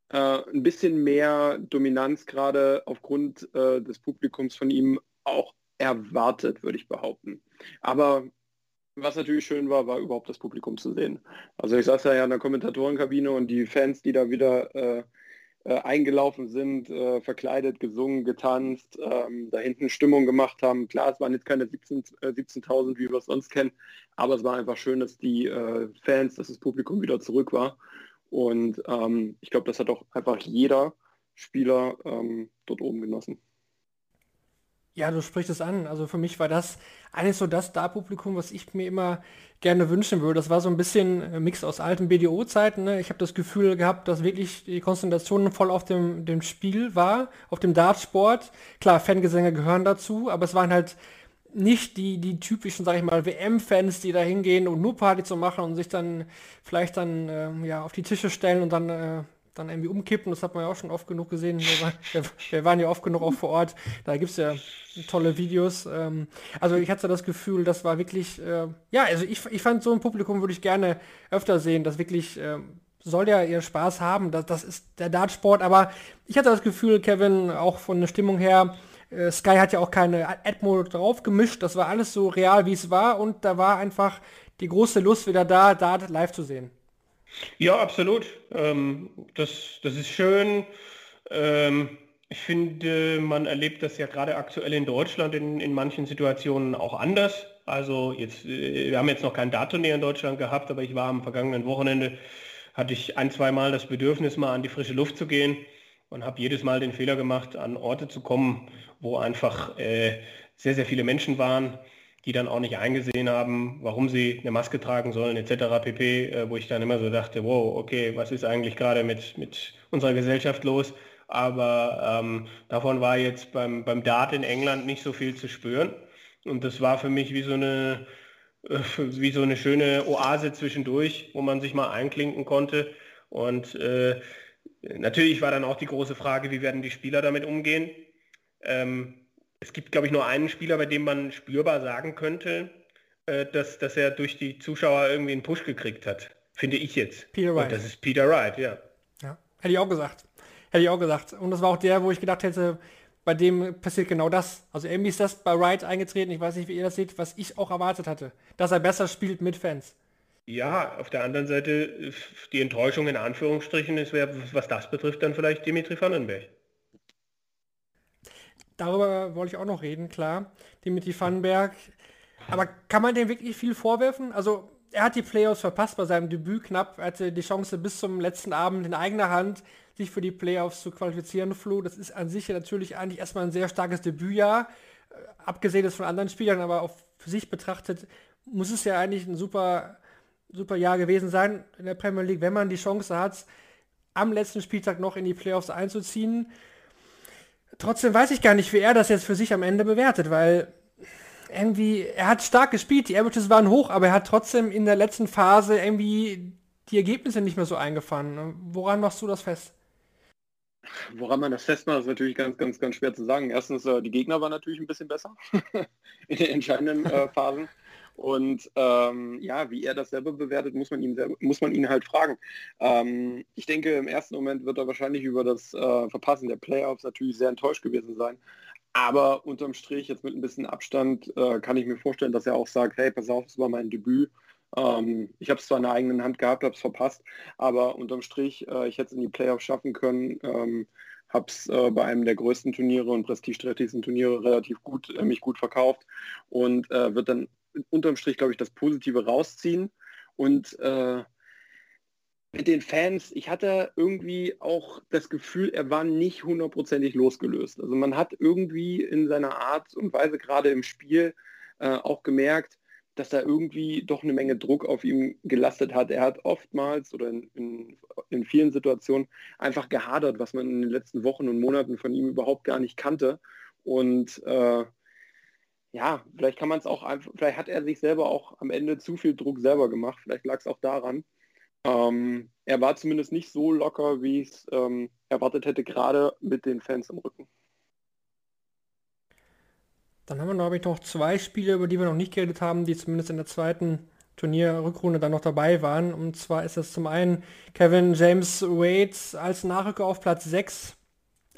äh, ein bisschen mehr Dominanz gerade aufgrund äh, des Publikums von ihm auch erwartet, würde ich behaupten. Aber was natürlich schön war, war überhaupt das Publikum zu sehen. Also ich saß ja in der Kommentatorenkabine und die Fans, die da wieder äh, äh, eingelaufen sind, äh, verkleidet, gesungen, getanzt, ähm, da hinten Stimmung gemacht haben. Klar, es waren jetzt keine 17.000, äh, 17 wie wir es sonst kennen, aber es war einfach schön, dass die äh, Fans, dass das Publikum wieder zurück war. Und ähm, ich glaube, das hat auch einfach jeder Spieler ähm, dort oben genossen. Ja, du sprichst es an. Also für mich war das eigentlich so das Star-Publikum, was ich mir immer gerne wünschen würde. Das war so ein bisschen ein Mix aus alten BDO-Zeiten. Ne? Ich habe das Gefühl gehabt, dass wirklich die Konzentration voll auf dem, dem Spiel war, auf dem Dartsport. Klar, Fangesänge gehören dazu, aber es waren halt nicht die, die typischen, sag ich mal, WM-Fans, die da hingehen und nur Party zu machen und sich dann vielleicht dann äh, ja, auf die Tische stellen und dann äh, dann irgendwie umkippen. Das hat man ja auch schon oft genug gesehen. Wir, wir, wir waren ja oft genug auch vor Ort. Da gibt es ja tolle Videos. Ähm, also ich hatte das Gefühl, das war wirklich, äh, ja, also ich, ich fand so ein Publikum würde ich gerne öfter sehen, das wirklich äh, soll ja ihren Spaß haben. Das, das ist der Dartsport. Aber ich hatte das Gefühl, Kevin, auch von der Stimmung her, äh, Sky hat ja auch keine Admo drauf gemischt. Das war alles so real, wie es war. Und da war einfach die große Lust wieder da, Dart live zu sehen. Ja, absolut. Ähm, das, das ist schön. Ähm, ich finde, man erlebt das ja gerade aktuell in Deutschland in, in manchen Situationen auch anders. Also jetzt, äh, wir haben jetzt noch kein Dartturnier in Deutschland gehabt, aber ich war am vergangenen Wochenende, hatte ich ein, zwei Mal das Bedürfnis, mal an die frische Luft zu gehen. Und habe jedes Mal den Fehler gemacht, an Orte zu kommen, wo einfach äh, sehr, sehr viele Menschen waren, die dann auch nicht eingesehen haben, warum sie eine Maske tragen sollen etc. pp, äh, wo ich dann immer so dachte, wow, okay, was ist eigentlich gerade mit, mit unserer Gesellschaft los? Aber ähm, davon war jetzt beim, beim Dart in England nicht so viel zu spüren. Und das war für mich wie so eine, äh, wie so eine schöne Oase zwischendurch, wo man sich mal einklinken konnte. Und äh, natürlich war dann auch die große Frage, wie werden die Spieler damit umgehen. Ähm, es gibt, glaube ich, nur einen Spieler, bei dem man spürbar sagen könnte, äh, dass, dass er durch die Zuschauer irgendwie einen Push gekriegt hat. Finde ich jetzt. Peter Wright. Und das ist Peter Wright, ja. Ja, hätte ich auch gesagt. Hätte ich auch gesagt. Und das war auch der, wo ich gedacht hätte, bei dem passiert genau das. Also irgendwie ist das bei Wright eingetreten. Ich weiß nicht, wie ihr das seht, was ich auch erwartet hatte. Dass er besser spielt mit Fans. Ja, auf der anderen Seite die Enttäuschung in Anführungsstrichen ist, was das betrifft, dann vielleicht Dimitri Vandenberg. Darüber wollte ich auch noch reden, klar. Dimitri Vandenberg. Aber kann man dem wirklich viel vorwerfen? Also er hat die Playoffs verpasst bei seinem Debüt knapp. Er hatte die Chance bis zum letzten Abend in eigener Hand, sich für die Playoffs zu qualifizieren, Flo. Das ist an sich natürlich eigentlich erstmal ein sehr starkes Debütjahr. Äh, abgesehen von anderen Spielern, aber auch für sich betrachtet, muss es ja eigentlich ein super super Jahr gewesen sein in der Premier League, wenn man die Chance hat, am letzten Spieltag noch in die Playoffs einzuziehen. Trotzdem weiß ich gar nicht, wie er das jetzt für sich am Ende bewertet, weil irgendwie, er hat stark gespielt, die Averages waren hoch, aber er hat trotzdem in der letzten Phase irgendwie die Ergebnisse nicht mehr so eingefahren. Woran machst du das fest? Woran man das festmacht, ist natürlich ganz, ganz, ganz schwer zu sagen. Erstens, äh, die Gegner waren natürlich ein bisschen besser in den entscheidenden äh, Phasen. Und ähm, ja, wie er das selber bewertet, muss man ihn, selber, muss man ihn halt fragen. Ähm, ich denke, im ersten Moment wird er wahrscheinlich über das äh, Verpassen der Playoffs natürlich sehr enttäuscht gewesen sein. Aber unterm Strich, jetzt mit ein bisschen Abstand, äh, kann ich mir vorstellen, dass er auch sagt, hey, pass auf, das war mein Debüt. Ähm, ich habe es zwar in der eigenen Hand gehabt, habe es verpasst, aber unterm Strich, äh, ich hätte es in die Playoffs schaffen können. Ähm, habe es äh, bei einem der größten Turniere und prestigeträchtigsten Turniere relativ gut, äh, mich gut verkauft und äh, wird dann unterm Strich, glaube ich, das Positive rausziehen. Und äh, mit den Fans, ich hatte irgendwie auch das Gefühl, er war nicht hundertprozentig losgelöst. Also man hat irgendwie in seiner Art und Weise gerade im Spiel äh, auch gemerkt, dass da irgendwie doch eine Menge Druck auf ihm gelastet hat. Er hat oftmals oder in, in, in, vielen Situationen einfach gehadert, was man in den letzten Wochen und Monaten von ihm überhaupt gar nicht kannte. Und äh, ja, vielleicht kann man es auch einfach, vielleicht hat er sich selber auch am Ende zu viel Druck selber gemacht. Vielleicht lag es auch daran. Ähm, er war zumindest nicht so locker, wie ich es ähm, erwartet hätte, gerade mit den Fans im Rücken. Dann haben wir, glaube ich, noch zwei Spiele, über die wir noch nicht geredet haben, die zumindest in der zweiten Turnierrückrunde dann noch dabei waren. Und zwar ist es zum einen Kevin James Wade als Nachrücker auf Platz 6.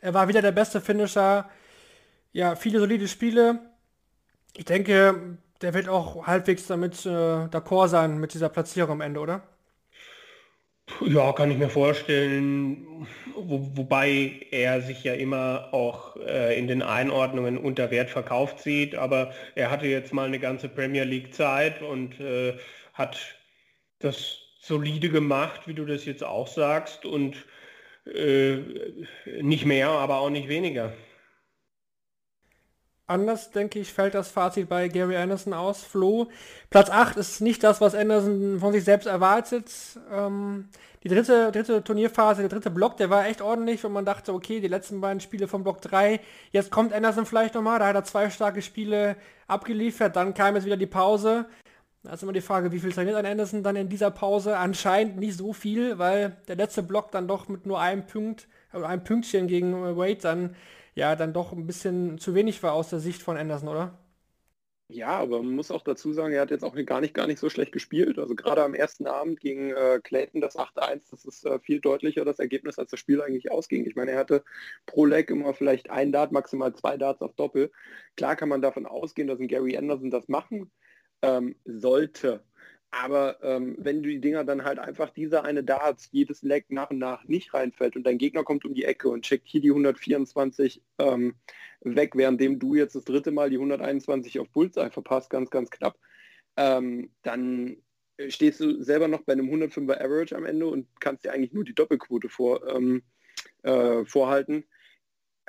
Er war wieder der beste Finisher. Ja, viele solide Spiele. Ich denke, der wird auch halbwegs damit äh, d'accord sein mit dieser Platzierung am Ende, oder? Ja, kann ich mir vorstellen. Wo, wobei er sich ja immer auch äh, in den Einordnungen unter Wert verkauft sieht. Aber er hatte jetzt mal eine ganze Premier League Zeit und äh, hat das solide gemacht, wie du das jetzt auch sagst. Und äh, nicht mehr, aber auch nicht weniger. Anders, denke ich, fällt das Fazit bei Gary Anderson aus. Flo, Platz 8 ist nicht das, was Anderson von sich selbst erwartet. Ähm, die dritte, dritte Turnierphase, der dritte Block, der war echt ordentlich, wenn man dachte, okay, die letzten beiden Spiele vom Block 3, jetzt kommt Anderson vielleicht nochmal, da hat er zwei starke Spiele abgeliefert, dann kam jetzt wieder die Pause. Da ist immer die Frage, wie viel trainiert ein Anderson dann in dieser Pause? Anscheinend nicht so viel, weil der letzte Block dann doch mit nur einem Punkt, also einem Pünktchen gegen Wade dann ja dann doch ein bisschen zu wenig war aus der Sicht von Anderson, oder? Ja, aber man muss auch dazu sagen, er hat jetzt auch gar nicht, gar nicht so schlecht gespielt. Also gerade am ersten Abend gegen äh, Clayton das 8-1, das ist äh, viel deutlicher das Ergebnis, als das Spiel eigentlich ausging. Ich meine, er hatte pro Leg immer vielleicht ein Dart, maximal zwei Darts auf Doppel. Klar kann man davon ausgehen, dass ein Gary Anderson das machen ähm, sollte. Aber ähm, wenn du die Dinger dann halt einfach dieser eine Darts jedes Leg nach und nach nicht reinfällt und dein Gegner kommt um die Ecke und checkt hier die 124 ähm, weg, währenddem du jetzt das dritte Mal die 121 auf Bullseye verpasst, ganz, ganz knapp, ähm, dann stehst du selber noch bei einem 105er Average am Ende und kannst dir eigentlich nur die Doppelquote vor, ähm, äh, vorhalten,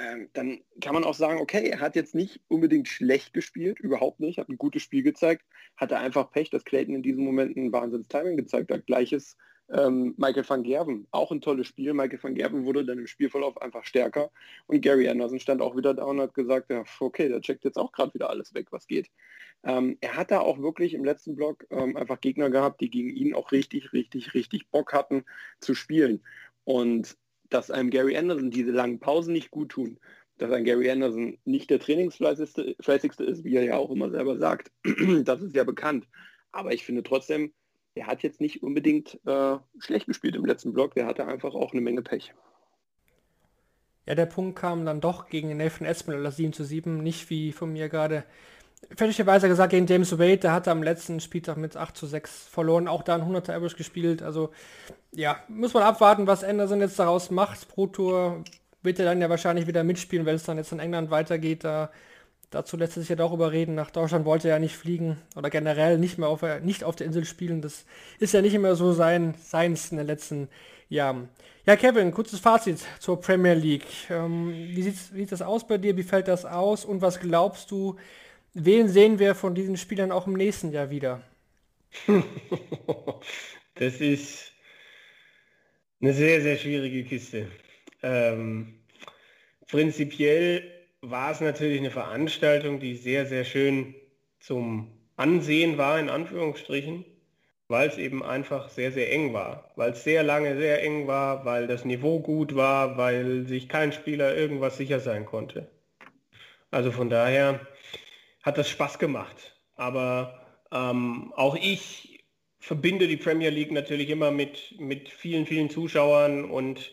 ähm, dann kann man auch sagen, okay, er hat jetzt nicht unbedingt schlecht gespielt, überhaupt nicht, hat ein gutes Spiel gezeigt, hatte einfach Pech, dass Clayton in diesem Moment ein Wahnsinns-Timing gezeigt hat. Gleiches ähm, Michael van Gerven, auch ein tolles Spiel. Michael van Gerven wurde dann im Spielverlauf einfach stärker und Gary Anderson stand auch wieder da und hat gesagt, ja, okay, der checkt jetzt auch gerade wieder alles weg, was geht. Ähm, er hat da auch wirklich im letzten Block ähm, einfach Gegner gehabt, die gegen ihn auch richtig, richtig, richtig Bock hatten zu spielen. Und dass einem Gary Anderson diese langen Pausen nicht gut tun, dass ein Gary Anderson nicht der trainingsfleißigste ist, wie er ja auch immer selber sagt. das ist ja bekannt. Aber ich finde trotzdem, er hat jetzt nicht unbedingt äh, schlecht gespielt im letzten Block. Der hatte einfach auch eine Menge Pech. Ja, der Punkt kam dann doch gegen Nathan Espinel 7 zu 7, nicht wie von mir gerade fälschlicherweise gesagt gegen James Wade, der hatte am letzten Spieltag mit 8 zu 6 verloren, auch da ein 100er Average gespielt. Also ja, muss man abwarten, was Anderson jetzt daraus macht. Pro Tour wird er dann ja wahrscheinlich wieder mitspielen, wenn es dann jetzt in England weitergeht. Da, dazu lässt sich ja doch überreden. Nach Deutschland wollte er ja nicht fliegen oder generell nicht mehr auf, nicht auf der Insel spielen. Das ist ja nicht immer so sein, seins in den letzten Jahren. Ja, Kevin, kurzes Fazit zur Premier League. Ähm, wie, sieht's, wie sieht das aus bei dir? Wie fällt das aus? Und was glaubst du, Wen sehen wir von diesen Spielern auch im nächsten Jahr wieder? das ist eine sehr, sehr schwierige Kiste. Ähm, prinzipiell war es natürlich eine Veranstaltung, die sehr, sehr schön zum Ansehen war, in Anführungsstrichen, weil es eben einfach sehr, sehr eng war. Weil es sehr lange sehr eng war, weil das Niveau gut war, weil sich kein Spieler irgendwas sicher sein konnte. Also von daher hat das Spaß gemacht. Aber ähm, auch ich verbinde die Premier League natürlich immer mit, mit vielen, vielen Zuschauern und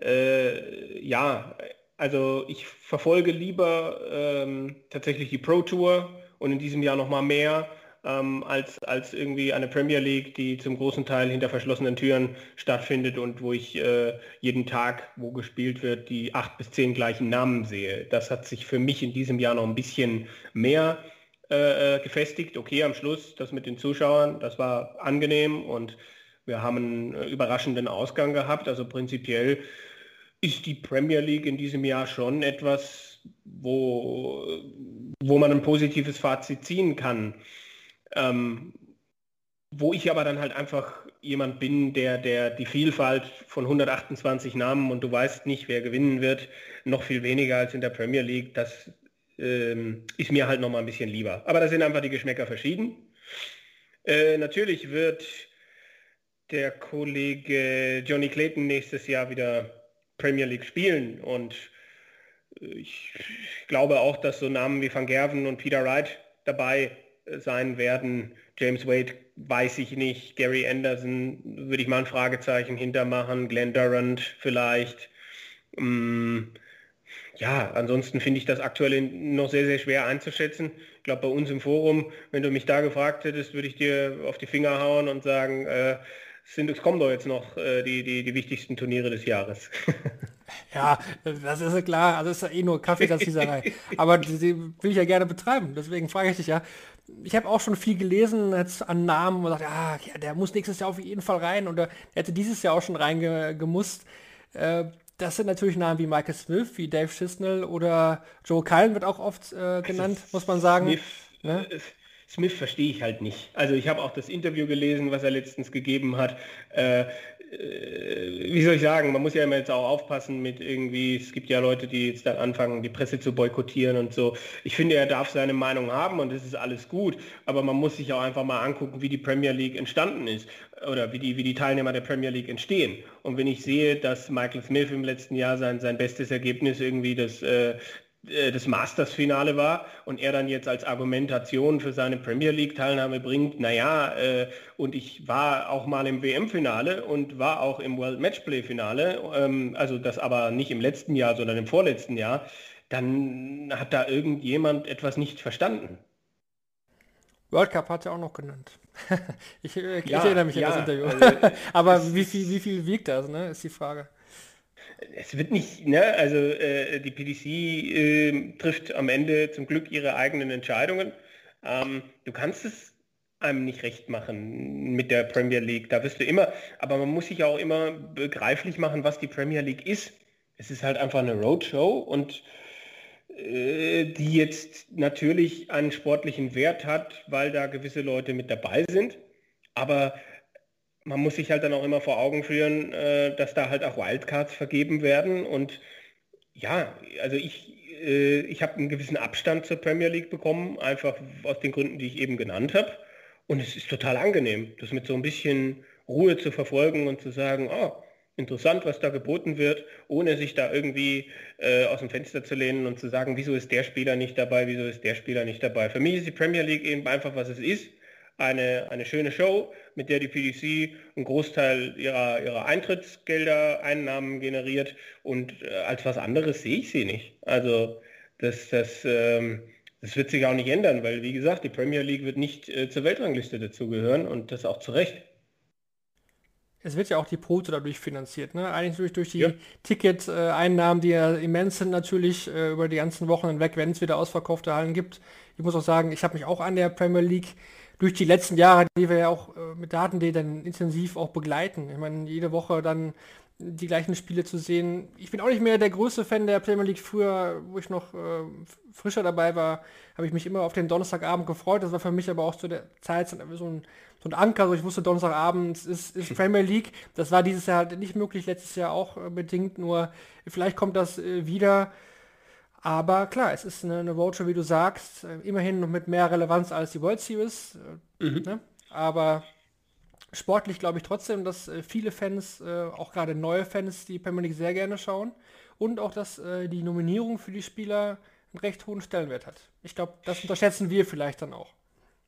äh, ja, also ich verfolge lieber ähm, tatsächlich die Pro Tour und in diesem Jahr noch mal mehr ähm, als, als irgendwie eine Premier League, die zum großen Teil hinter verschlossenen Türen stattfindet und wo ich äh, jeden Tag, wo gespielt wird, die acht bis zehn gleichen Namen sehe. Das hat sich für mich in diesem Jahr noch ein bisschen mehr äh, äh gefestigt. Okay, am Schluss das mit den Zuschauern, das war angenehm und wir haben einen äh, überraschenden Ausgang gehabt. Also prinzipiell ist die Premier League in diesem Jahr schon etwas, wo, wo man ein positives Fazit ziehen kann. Ähm, wo ich aber dann halt einfach jemand bin, der, der die Vielfalt von 128 Namen und du weißt nicht, wer gewinnen wird, noch viel weniger als in der Premier League, das ähm, ist mir halt noch mal ein bisschen lieber. Aber da sind einfach die Geschmäcker verschieden. Äh, natürlich wird der Kollege Johnny Clayton nächstes Jahr wieder Premier League spielen und ich glaube auch, dass so Namen wie Van Gerven und Peter Wright dabei sein werden. James Wade weiß ich nicht. Gary Anderson würde ich mal ein Fragezeichen hintermachen. Glenn Durant vielleicht. Mm, ja, ansonsten finde ich das aktuell noch sehr, sehr schwer einzuschätzen. Ich glaube, bei uns im Forum, wenn du mich da gefragt hättest, würde ich dir auf die Finger hauen und sagen, äh, sind, es kommen doch jetzt noch äh, die, die, die wichtigsten Turniere des Jahres. ja, das ist ja klar. Also ist ja eh nur Kaffeesatzleserei. Aber die, die, will ich ja gerne betreiben. Deswegen frage ich dich ja. Ich habe auch schon viel gelesen jetzt an Namen und sagt, ah, ja, der muss nächstes Jahr auf jeden Fall rein oder er hätte dieses Jahr auch schon reingemusst. Äh, das sind natürlich Namen wie Michael Smith, wie Dave Schisnell oder Joe Cullen wird auch oft äh, genannt, muss man sagen. Smith, ne? Smith verstehe ich halt nicht. Also ich habe auch das Interview gelesen, was er letztens gegeben hat. Äh, äh, wie soll ich sagen, man muss ja immer jetzt auch aufpassen mit irgendwie, es gibt ja Leute, die jetzt dann anfangen, die Presse zu boykottieren und so. Ich finde, er darf seine Meinung haben und das ist alles gut, aber man muss sich auch einfach mal angucken, wie die Premier League entstanden ist oder wie die, wie die Teilnehmer der Premier League entstehen. Und wenn ich sehe, dass Michael Smith im letzten Jahr sein, sein bestes Ergebnis irgendwie das, äh, äh, das Masters-Finale war und er dann jetzt als Argumentation für seine Premier League-Teilnahme bringt, naja, äh, und ich war auch mal im WM-Finale und war auch im World Matchplay-Finale, ähm, also das aber nicht im letzten Jahr, sondern im vorletzten Jahr, dann hat da irgendjemand etwas nicht verstanden. World Cup hat er auch noch genannt. ich, äh, ich ja, erinnere mich ja, an das Interview. Also, aber wie viel, wie viel wiegt das, ne, ist die Frage es wird nicht, ne, also äh, die PDC äh, trifft am Ende zum Glück ihre eigenen Entscheidungen. Ähm, du kannst es einem nicht recht machen mit der Premier League. Da wirst du immer, aber man muss sich auch immer begreiflich machen, was die Premier League ist. Es ist halt einfach eine Roadshow und äh, die jetzt natürlich einen sportlichen Wert hat, weil da gewisse Leute mit dabei sind. Aber man muss sich halt dann auch immer vor Augen führen, äh, dass da halt auch Wildcards vergeben werden. Und ja, also ich, äh, ich habe einen gewissen Abstand zur Premier League bekommen, einfach aus den Gründen, die ich eben genannt habe. Und es ist total angenehm, das mit so ein bisschen Ruhe zu verfolgen und zu sagen, oh, interessant, was da geboten wird, ohne sich da irgendwie äh, aus dem Fenster zu lehnen und zu sagen, wieso ist der Spieler nicht dabei, wieso ist der Spieler nicht dabei. Für mich ist die Premier League eben einfach, was es ist, eine, eine schöne Show, mit der die PDC einen Großteil ihrer, ihrer Eintrittsgelder, Einnahmen generiert und äh, als was anderes sehe ich sie nicht. Also das, das, ähm, das wird sich auch nicht ändern, weil wie gesagt, die Premier League wird nicht äh, zur Weltrangliste dazugehören und das auch zu Recht. Es wird ja auch die Proto dadurch finanziert, ne? Eigentlich durch, durch die ja. Ticket-Einnahmen, die ja immens sind natürlich äh, über die ganzen Wochen hinweg, wenn es wieder ausverkaufte Hallen gibt. Ich muss auch sagen, ich habe mich auch an der Premier League durch die letzten Jahre, die wir ja auch äh, mit Daten.de dann intensiv auch begleiten. Ich meine, jede Woche dann die gleichen Spiele zu sehen. Ich bin auch nicht mehr der größte Fan der Premier League. Früher, wo ich noch äh, frischer dabei war, habe ich mich immer auf den Donnerstagabend gefreut. Das war für mich aber auch zu der Zeit so ein, so ein Anker. Also ich wusste, Donnerstagabend ist, ist Premier League. Das war dieses Jahr halt nicht möglich, letztes Jahr auch äh, bedingt. Nur vielleicht kommt das äh, wieder. Aber klar, es ist eine, eine Roadshow, wie du sagst, äh, immerhin noch mit mehr Relevanz als die World Series. Äh, mhm. Ne? Aber sportlich glaube ich trotzdem, dass äh, viele Fans, auch gerade neue Fans, die Premier League sehr gerne schauen. Und auch, dass die Nominierung für die Spieler einen recht hohen Stellenwert hat. Ich glaube, das unterschätzen wir vielleicht dann auch.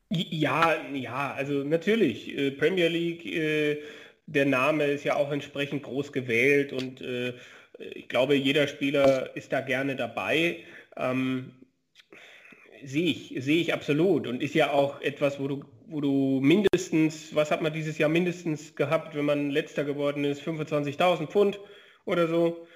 Ja, ja, also natürlich. Äh, Premier League, der Name ist ja auch entsprechend groß gewählt und ich glaube, jeder Spieler ist da gerne dabei. Ähm, sehe ich, sehe ich absolut und ist ja auch etwas, wo du, wo du mindestens, was hat man dieses Jahr mindestens gehabt, wenn man letzter geworden ist, 25.000 Pfund oder so.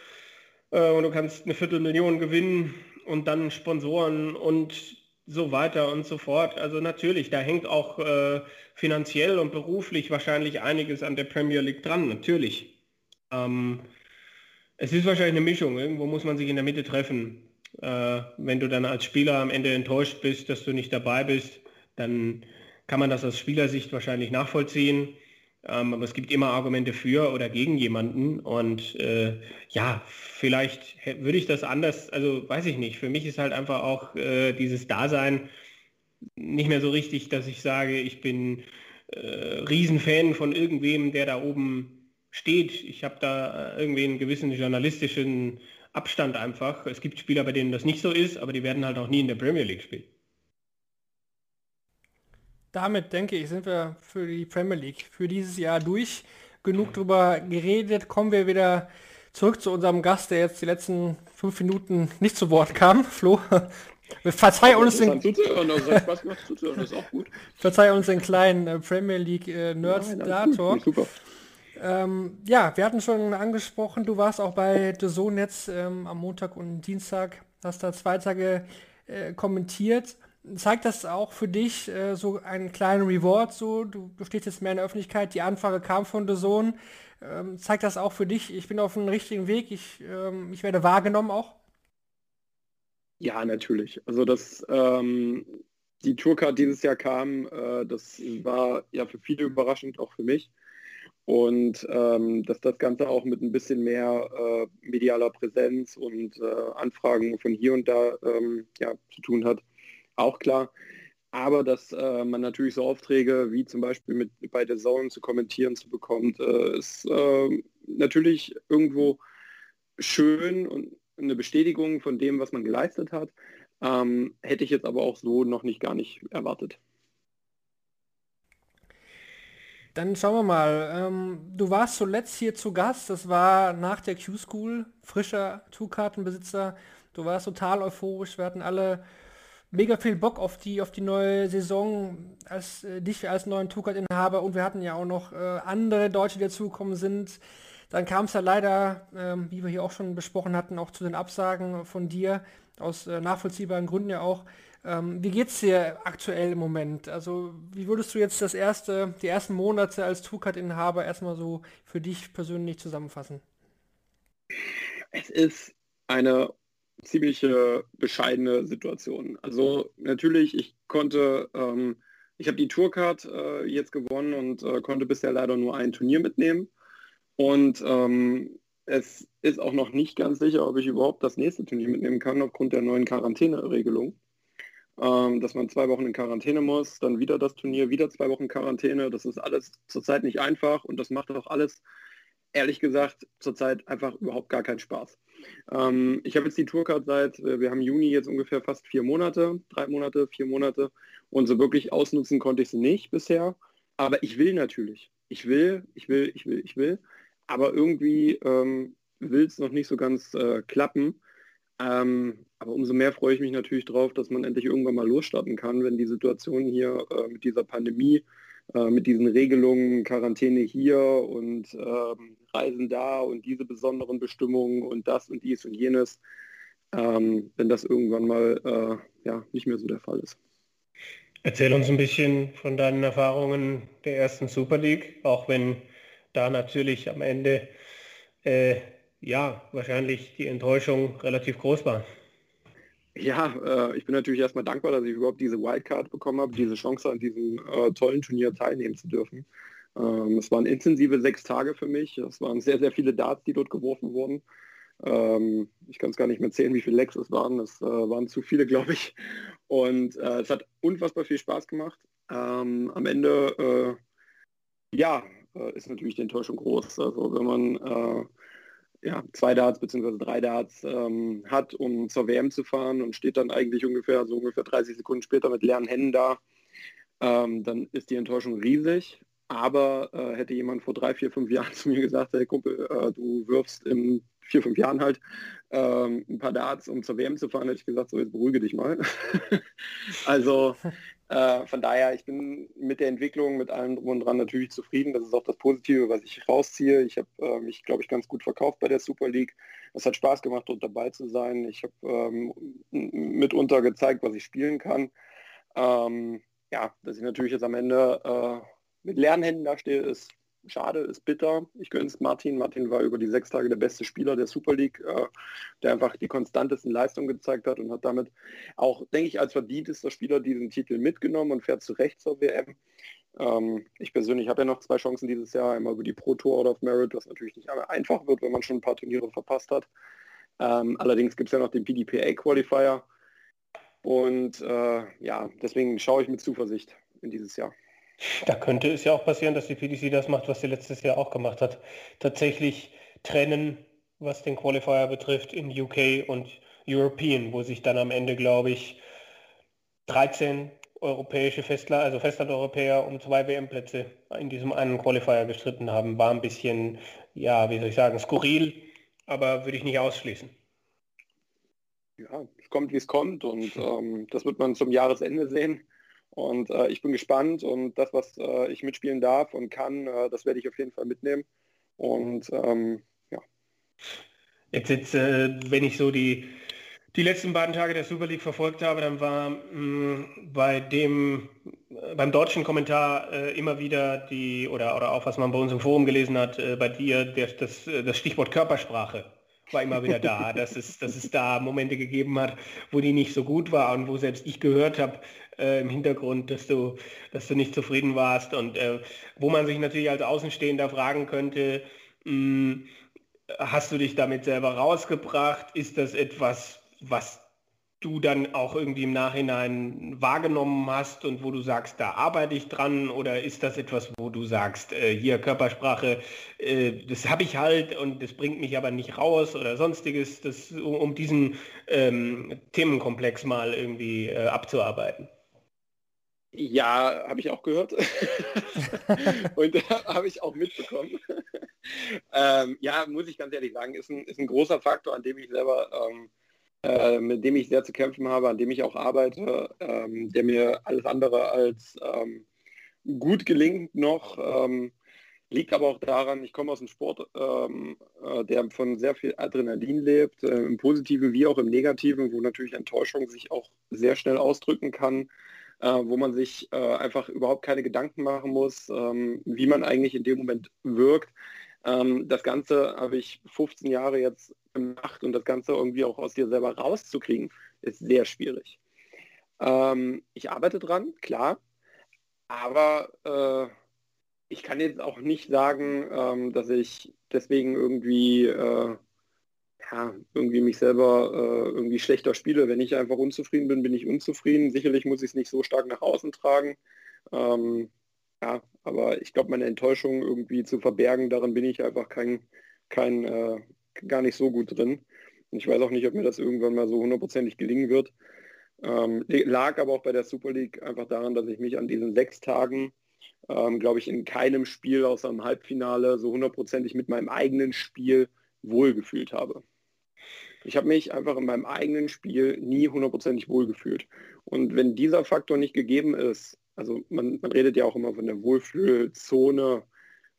Äh, und du kannst eine Viertelmillion gewinnen und dann Sponsoren und so weiter und so fort. Also natürlich, da hängt auch äh, finanziell und beruflich wahrscheinlich einiges an der Premier League dran, natürlich. Ähm, es ist wahrscheinlich eine Mischung. Irgendwo muss man sich in der Mitte treffen. Äh, wenn du dann als Spieler am Ende enttäuscht bist, dass du nicht dabei bist, dann kann man das aus Spielersicht wahrscheinlich nachvollziehen. Ähm, aber es gibt immer Argumente für oder gegen jemanden. Und äh, ja, vielleicht würde ich das anders, also weiß ich nicht. Für mich ist halt einfach auch äh, dieses Dasein nicht mehr so richtig, dass ich sage, ich bin äh, Riesenfan von irgendwem, der da oben steht. Ich habe da irgendwie einen gewissen journalistischen Abstand einfach. Es gibt Spieler, bei denen das nicht so ist, aber die werden halt auch nie in der Premier League spielen. Damit denke ich, sind wir für die Premier League für dieses Jahr durch. Genug drüber geredet. Kommen wir wieder zurück zu unserem Gast, der jetzt die letzten fünf Minuten nicht zu Wort kam. Flo, verzeih uns den... Verzeih uns den kleinen äh, Premier League äh, Nerd-Dator. Ähm, ja, wir hatten schon angesprochen, du warst auch bei The Zone jetzt ähm, am Montag und Dienstag, hast da zwei Tage äh, kommentiert. Zeigt das auch für dich äh, so einen kleinen Reward, so du, du, stehst jetzt mehr in der Öffentlichkeit, die Anfrage kam von The Zone. Ähm, zeigt das auch für dich, ich bin auf dem richtigen Weg, ich, ähm, ich werde wahrgenommen auch? Ja, natürlich. Also das, ähm, die Tourcard dieses Jahr kam, äh, das war ja für viele überraschend, auch für mich. Und ähm, dass das Ganze auch mit ein bisschen mehr äh, medialer Präsenz und äh, Anfragen von hier und da ähm, ja, zu tun hat, auch klar. Aber dass äh, man natürlich so Aufträge wie zum Beispiel mit bei der Zone zu kommentieren zu bekommt, äh, ist äh, natürlich irgendwo schön und eine Bestätigung von dem, was man geleistet hat. Ähm, hätte ich jetzt aber auch so noch nicht gar nicht erwartet. Dann schauen wir mal. Ähm, du warst zuletzt hier zu Gast. Das war nach der Q-School. Frischer Two-Kartenbesitzer. Du warst total euphorisch. Wir hatten alle mega viel Bock auf die, auf die neue Saison als äh, dich als neuen Two-Card-Inhaber. Und wir hatten ja auch noch äh, andere Deutsche, die dazugekommen sind. Dann kam es ja leider, ähm, wie wir hier auch schon besprochen hatten, auch zu den Absagen von dir. Aus äh, nachvollziehbaren Gründen ja auch. Ähm, wie es dir aktuell im Moment? Also wie würdest du jetzt das erste, die ersten Monate als Tukat-Inhaber erstmal so für dich persönlich zusammenfassen? es ist eine ziemliche bescheidene Situation. Also natürlich, ich konnte, ähm, ich habe die Tourcard äh, jetzt gewonnen und äh, konnte bisher leider nur ein Turnier mitnehmen. Und ähm, es ist auch noch nicht ganz sicher, ob ich überhaupt das nächste Turnier mitnehmen kann, aufgrund der neuen Quarantäneregelung. Ähm, dass man zwei Wochen in Quarantäne muss, dann wieder das Turnier, wieder zwei Wochen Quarantäne. Das ist alles zurzeit nicht einfach und das macht auch alles, ehrlich gesagt, zurzeit einfach überhaupt gar keinen Spaß. Ähm, ich habe jetzt die Tourcard seit, äh, wir haben Juni jetzt ungefähr fast vier Monate, drei Monate, vier Monate und so wirklich ausnutzen konnte ich sie nicht bisher. Aber ich will natürlich. Ich will, ich will, ich will, ich will. Aber irgendwie ähm, will es noch nicht so ganz äh, klappen. Ähm, aber umso mehr freue ich mich natürlich drauf, dass man endlich irgendwann mal losstarten kann, wenn die Situation hier äh, mit dieser Pandemie, äh, mit diesen Regelungen, Quarantäne hier und ähm, Reisen da und diese besonderen Bestimmungen und das und dies und jenes, ähm, wenn das irgendwann mal äh, ja, nicht mehr so der Fall ist. Erzähl uns ein bisschen von deinen Erfahrungen der ersten Super League, auch wenn da natürlich am Ende äh, ja wahrscheinlich die Enttäuschung relativ groß war. Ja, äh, ich bin natürlich erstmal dankbar, dass ich überhaupt diese Wildcard bekommen habe, diese Chance an diesem äh, tollen Turnier teilnehmen zu dürfen. Ähm, es waren intensive sechs Tage für mich. Es waren sehr, sehr viele Darts, die dort geworfen wurden. Ähm, ich kann es gar nicht mehr zählen, wie viele Lecks es waren. Es äh, waren zu viele, glaube ich. Und äh, es hat unfassbar viel Spaß gemacht. Ähm, am Ende, äh, ja, äh, ist natürlich die Enttäuschung groß. Also wenn man ja, zwei Darts bzw. drei Darts ähm, hat, um zur WM zu fahren und steht dann eigentlich ungefähr so ungefähr 30 Sekunden später mit leeren Händen da, ähm, dann ist die Enttäuschung riesig. Aber äh, hätte jemand vor drei, vier, fünf Jahren zu mir gesagt, hey Kumpel, äh, du wirfst in vier, fünf Jahren halt ähm, ein paar Darts, um zur WM zu fahren, hätte ich gesagt, so jetzt beruhige dich mal. also äh, von daher, ich bin mit der Entwicklung, mit allem drum und dran natürlich zufrieden. Das ist auch das Positive, was ich rausziehe. Ich habe äh, mich, glaube ich, ganz gut verkauft bei der Super League. Es hat Spaß gemacht, dort dabei zu sein. Ich habe ähm, mitunter gezeigt, was ich spielen kann. Ähm, ja, dass ich natürlich jetzt am Ende äh, mit leeren Händen dastehe, ist schade, ist bitter. Ich gönne es Martin. Martin war über die sechs Tage der beste Spieler der Super League, äh, der einfach die konstantesten Leistungen gezeigt hat und hat damit auch, denke ich, als verdientester Spieler diesen Titel mitgenommen und fährt zu Recht zur WM. Ähm, ich persönlich habe ja noch zwei Chancen dieses Jahr, einmal über die Pro Tour Out of Merit, was natürlich nicht einfach wird, wenn man schon ein paar Turniere verpasst hat. Ähm, allerdings gibt es ja noch den PDPA Qualifier. Und äh, ja, deswegen schaue ich mit Zuversicht in dieses Jahr. Da könnte es ja auch passieren, dass die PDC das macht, was sie letztes Jahr auch gemacht hat. Tatsächlich trennen, was den Qualifier betrifft, in UK und European, wo sich dann am Ende, glaube ich, 13 europäische Festler, also Festlandeuropäer um zwei WM-Plätze in diesem einen Qualifier gestritten haben. War ein bisschen, ja, wie soll ich sagen, skurril, aber würde ich nicht ausschließen. Ja, es kommt, wie es kommt und ähm, das wird man zum Jahresende sehen. Und äh, ich bin gespannt und das, was äh, ich mitspielen darf und kann, äh, das werde ich auf jeden Fall mitnehmen. Und ähm, ja. Jetzt, jetzt äh, wenn ich so die, die letzten beiden Tage der Super League verfolgt habe, dann war mh, mm, bei dem äh, beim deutschen Kommentar äh, immer wieder die, oder, oder auch was man bei uns im Forum gelesen hat, bei dir das, das, das Stichwort Körpersprache war immer wieder da, dass es, dass es da Momente gegeben hat, wo die nicht so gut war und wo selbst ich gehört habe äh, im Hintergrund, dass du, dass du nicht zufrieden warst und äh, wo man sich natürlich als Außenstehender fragen könnte, mh, hm, hast du dich damit selber rausgebracht? Ist das etwas, was du dann auch irgendwie im Nachhinein wahrgenommen hast und wo du sagst, da arbeite ich dran oder ist das etwas, wo du sagst, äh, hier Körpersprache, äh, das habe ich halt und das bringt mich aber nicht raus oder sonstiges, das, um, um diesen ähm, Themenkomplex mal irgendwie äh, abzuarbeiten? Ja, habe ich auch gehört und habe ich auch mitbekommen. ähm, ja, muss ich ganz ehrlich sagen, ist ein, ist ein großer Faktor, an dem ich selber ähm, äh, mit dem ich sehr zu kämpfen habe, an dem ich auch arbeite, ähm, der mir alles andere als ähm, gut gelingt noch. Ähm, liegt aber auch daran, ich komme aus einem Sport, ähm, äh, der von sehr viel Adrenalin lebt, äh, im Positiven wie auch im Negativen, wo natürlich Enttäuschung sich auch sehr schnell ausdrücken kann, äh, wo man sich äh, einfach überhaupt keine Gedanken machen muss, ähm, wie man eigentlich in dem Moment wirkt. Ähm, das Ganze habe ich 15 Jahre jetzt gemacht und das Ganze irgendwie auch aus dir selber rauszukriegen, ist sehr schwierig. Ähm, ich arbeite dran, klar, aber äh, ich kann jetzt auch nicht sagen, dass ich deswegen irgendwie, äh, ja, irgendwie mich selber äh, irgendwie schlechter spiele. Wenn ich einfach unzufrieden bin, bin ich unzufrieden. Sicherlich muss ich es nicht so stark nach außen tragen. Ähm, ja, aber ich glaube, meine Enttäuschung irgendwie zu verbergen, daran bin ich einfach kein, kein äh, gar nicht so gut drin. Und ich weiß auch nicht, ob mir das irgendwann mal so hundertprozentig gelingen wird. Ähm, lag aber auch bei der Super League einfach daran, dass ich mich an diesen sechs Tagen, ähm, glaube ich, in keinem Spiel außer im Halbfinale so hundertprozentig mit meinem eigenen Spiel wohlgefühlt habe. Ich habe mich einfach in meinem eigenen Spiel nie hundertprozentig wohlgefühlt. Und wenn dieser Faktor nicht gegeben ist, also man, man redet ja auch immer von der Wohlfühlzone,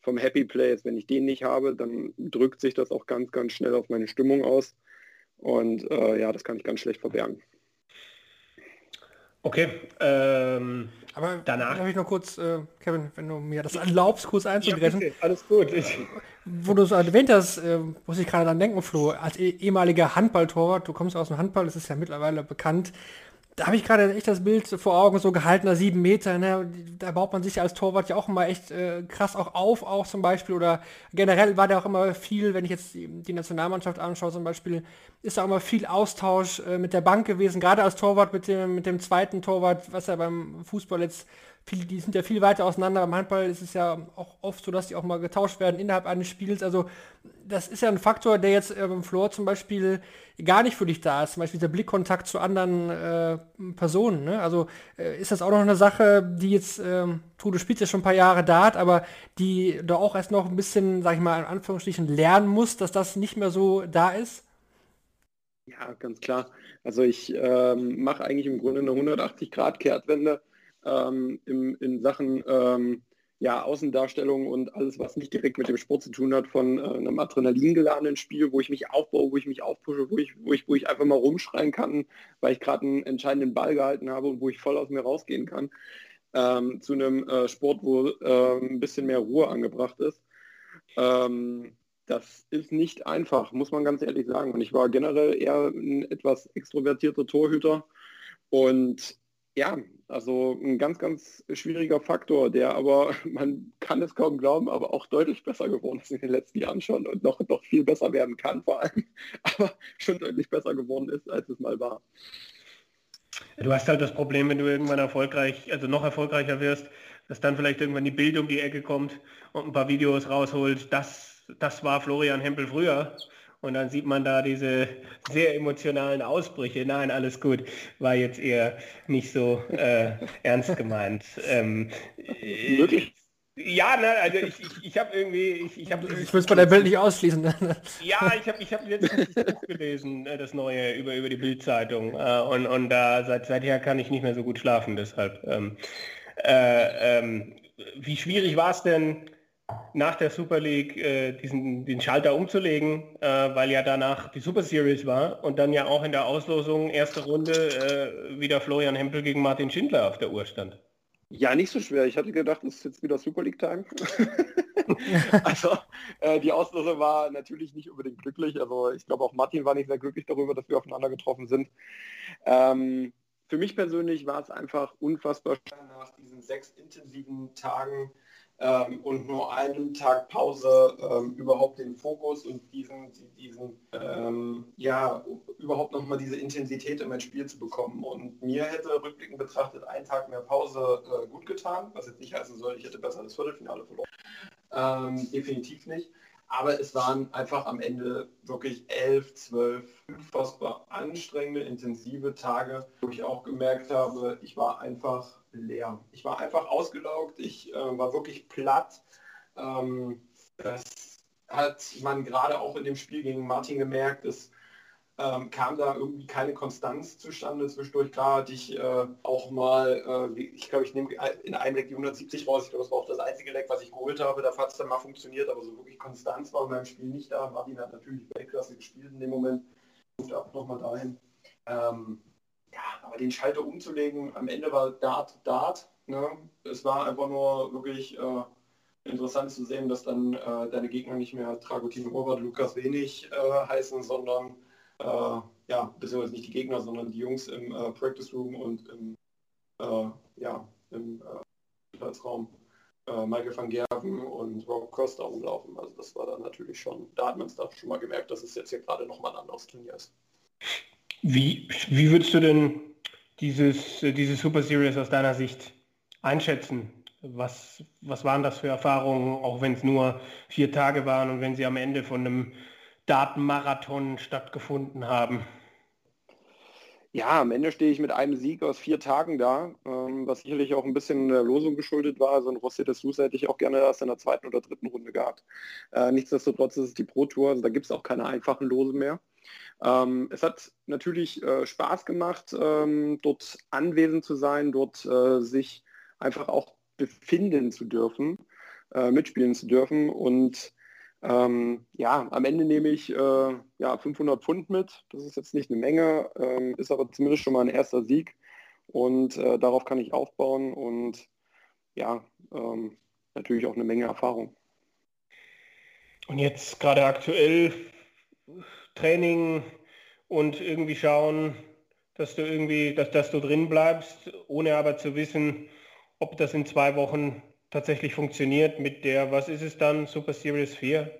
vom Happy Place. Wenn ich den nicht habe, dann drückt sich das auch ganz, ganz schnell auf meine Stimmung aus. Und äh, ja, das kann ich ganz schlecht verbergen. Okay. Ähm, Aber danach habe ich noch kurz, äh, Kevin, wenn du mir das erlaubst, kurz einzugreifen. Ja, alles gut. Ich wo du so erwähnt hast, äh, muss ich gerade dran denken, Flo, als eh ehemaliger Handballtorwart, du kommst aus dem Handball, das ist ja mittlerweile bekannt, da habe ich gerade echt das Bild vor Augen, so gehaltener sieben Meter, ne? da baut man sich als Torwart ja auch immer echt äh, krass auch auf, auch zum Beispiel, oder generell war da auch immer viel, wenn ich jetzt die, die Nationalmannschaft anschaue zum Beispiel, ist da auch immer viel Austausch äh, mit der Bank gewesen, gerade als Torwart mit dem, mit dem zweiten Torwart, was ja beim Fußball jetzt viel, die sind ja viel weiter auseinander. Beim Handball ist es ja auch oft so, dass die auch mal getauscht werden innerhalb eines Spiels. Also das ist ja ein Faktor, der jetzt beim Floor zum Beispiel gar nicht für dich da ist. Zum Beispiel der Blickkontakt zu anderen äh, Personen. Ne? Also äh, ist das auch noch eine Sache, die jetzt, ähm, du, du spielst ja schon ein paar Jahre Dart, aber die da auch erst noch ein bisschen, sag ich mal, in Anführungsstrichen lernen muss, dass das nicht mehr so da ist? Ja, ganz klar. Also ich ähm, mache eigentlich im Grunde eine 180-Grad-Kehrtwende ähm, im, in Sachen ähm, ja, Außendarstellung und alles, was nicht direkt mit dem Sport zu tun hat, von äh, einem adrenalingeladenen Spiel, wo ich mich aufbaue, wo ich mich aufpushe, wo ich, wo ich, wo ich einfach mal rumschreien kann, weil ich gerade einen entscheidenden Ball gehalten habe und wo ich voll aus mir rausgehen kann, ähm, zu einem äh, Sport, wo äh, ein bisschen mehr Ruhe angebracht ist. Ähm, das ist nicht einfach, muss man ganz ehrlich sagen. Und ich war generell eher ein etwas extrovertierter Torhüter. Und ja, also ein ganz, ganz schwieriger Faktor, der aber, man kann es kaum glauben, aber auch deutlich besser geworden ist in den letzten Jahren schon und noch, noch viel besser werden kann vor allem, aber schon deutlich besser geworden ist, als es mal war. Du hast halt das Problem, wenn du irgendwann erfolgreich, also noch erfolgreicher wirst, dass dann vielleicht irgendwann die Bild um die Ecke kommt und ein paar Videos rausholt. Das, das war Florian Hempel früher. Und dann sieht man da diese sehr emotionalen Ausbrüche. Nein, alles gut. War jetzt eher nicht so äh, ernst gemeint. Ähm, Wirklich? Ja, ne, also ich, ich, ich habe irgendwie, ich, ich habe... Ich will es bei der Bild nicht ausschließen. ja, ich habe ich hab jetzt das Buch gelesen, äh, das neue über, über die Bildzeitung. Äh, und und da seit seither kann ich nicht mehr so gut schlafen, deshalb. Ähm, äh, ähm, wie schwierig war es denn, nach der Super League äh, diesen, den Schalter umzulegen, äh, weil ja danach die Super Series war und dann ja auch in der Auslosung erste Runde äh, wieder Florian Hempel gegen Martin Schindler auf der Uhr stand. Ja, nicht so schwer. Ich hatte gedacht, es ist jetzt wieder Super League-Time. also äh, die Auslosung war natürlich nicht unbedingt glücklich. Also ich glaube auch Martin war nicht sehr glücklich darüber, dass wir aufeinander getroffen sind. Ähm, für mich persönlich war es einfach unfassbar nach diesen sechs intensiven Tagen ähm, und nur einen Tag Pause ähm, überhaupt den Fokus und diesen, diesen ähm, ja, überhaupt nochmal diese Intensität in mein Spiel zu bekommen. Und mir hätte rückblickend betrachtet ein Tag mehr Pause äh, gut getan, was jetzt nicht heißen soll, ich hätte besser das Viertelfinale verloren. Ähm, definitiv nicht. Aber es waren einfach am Ende wirklich elf, zwölf unfassbar anstrengende, intensive Tage, wo ich auch gemerkt habe, ich war einfach leer. Ich war einfach ausgelaugt, ich äh, war wirklich platt. Ähm, das hat man gerade auch in dem Spiel gegen Martin gemerkt. Es ähm, kam da irgendwie keine Konstanz zustande. Zwischendurch klar hatte ich äh, auch mal, äh, ich glaube, ich nehme in einem Leck die 170 raus. Ich glaube, das war auch das einzige Leck, was ich geholt habe. Da hat es dann mal funktioniert, aber so wirklich Konstanz war in meinem Spiel nicht da. Martin hat natürlich Weltklasse gespielt in dem Moment. Und auch nochmal dahin. Ähm, ja, aber den Schalter umzulegen, am Ende war Dart Dart. Ne? Es war einfach nur wirklich äh, interessant zu sehen, dass dann äh, deine Gegner nicht mehr Dragutin Robert, Lukas Wenig äh, heißen, sondern äh, ja, beziehungsweise nicht die Gegner, sondern die Jungs im äh, Practice Room und im, äh, ja, im Raum äh, Michael van Gerven und Rob Costa rumlaufen. Also das war dann natürlich schon, da hat man es da schon mal gemerkt, dass es jetzt hier gerade nochmal ein anderes Turnier ist. Wie, wie würdest du denn dieses, äh, diese Super Series aus deiner Sicht einschätzen? Was, was waren das für Erfahrungen, auch wenn es nur vier Tage waren und wenn sie am Ende von einem Datenmarathon stattgefunden haben? Ja, am Ende stehe ich mit einem Sieg aus vier Tagen da, ähm, was sicherlich auch ein bisschen der Losung geschuldet war. So ein Rossi de Sousa hätte ich auch gerne erst in der zweiten oder dritten Runde gehabt. Äh, nichtsdestotrotz ist es die Pro Tour, also da gibt es auch keine einfachen Lose mehr. Ähm, es hat natürlich äh, Spaß gemacht, ähm, dort anwesend zu sein, dort äh, sich einfach auch befinden zu dürfen, äh, mitspielen zu dürfen und ähm, ja, am Ende nehme ich äh, ja, 500 Pfund mit. Das ist jetzt nicht eine Menge, ähm, ist aber zumindest schon mal ein erster Sieg. Und äh, darauf kann ich aufbauen und ja, ähm, natürlich auch eine Menge Erfahrung. Und jetzt gerade aktuell Training und irgendwie schauen, dass du irgendwie, dass, dass du drin bleibst, ohne aber zu wissen, ob das in zwei Wochen tatsächlich funktioniert mit der, was ist es dann, Super Series 4?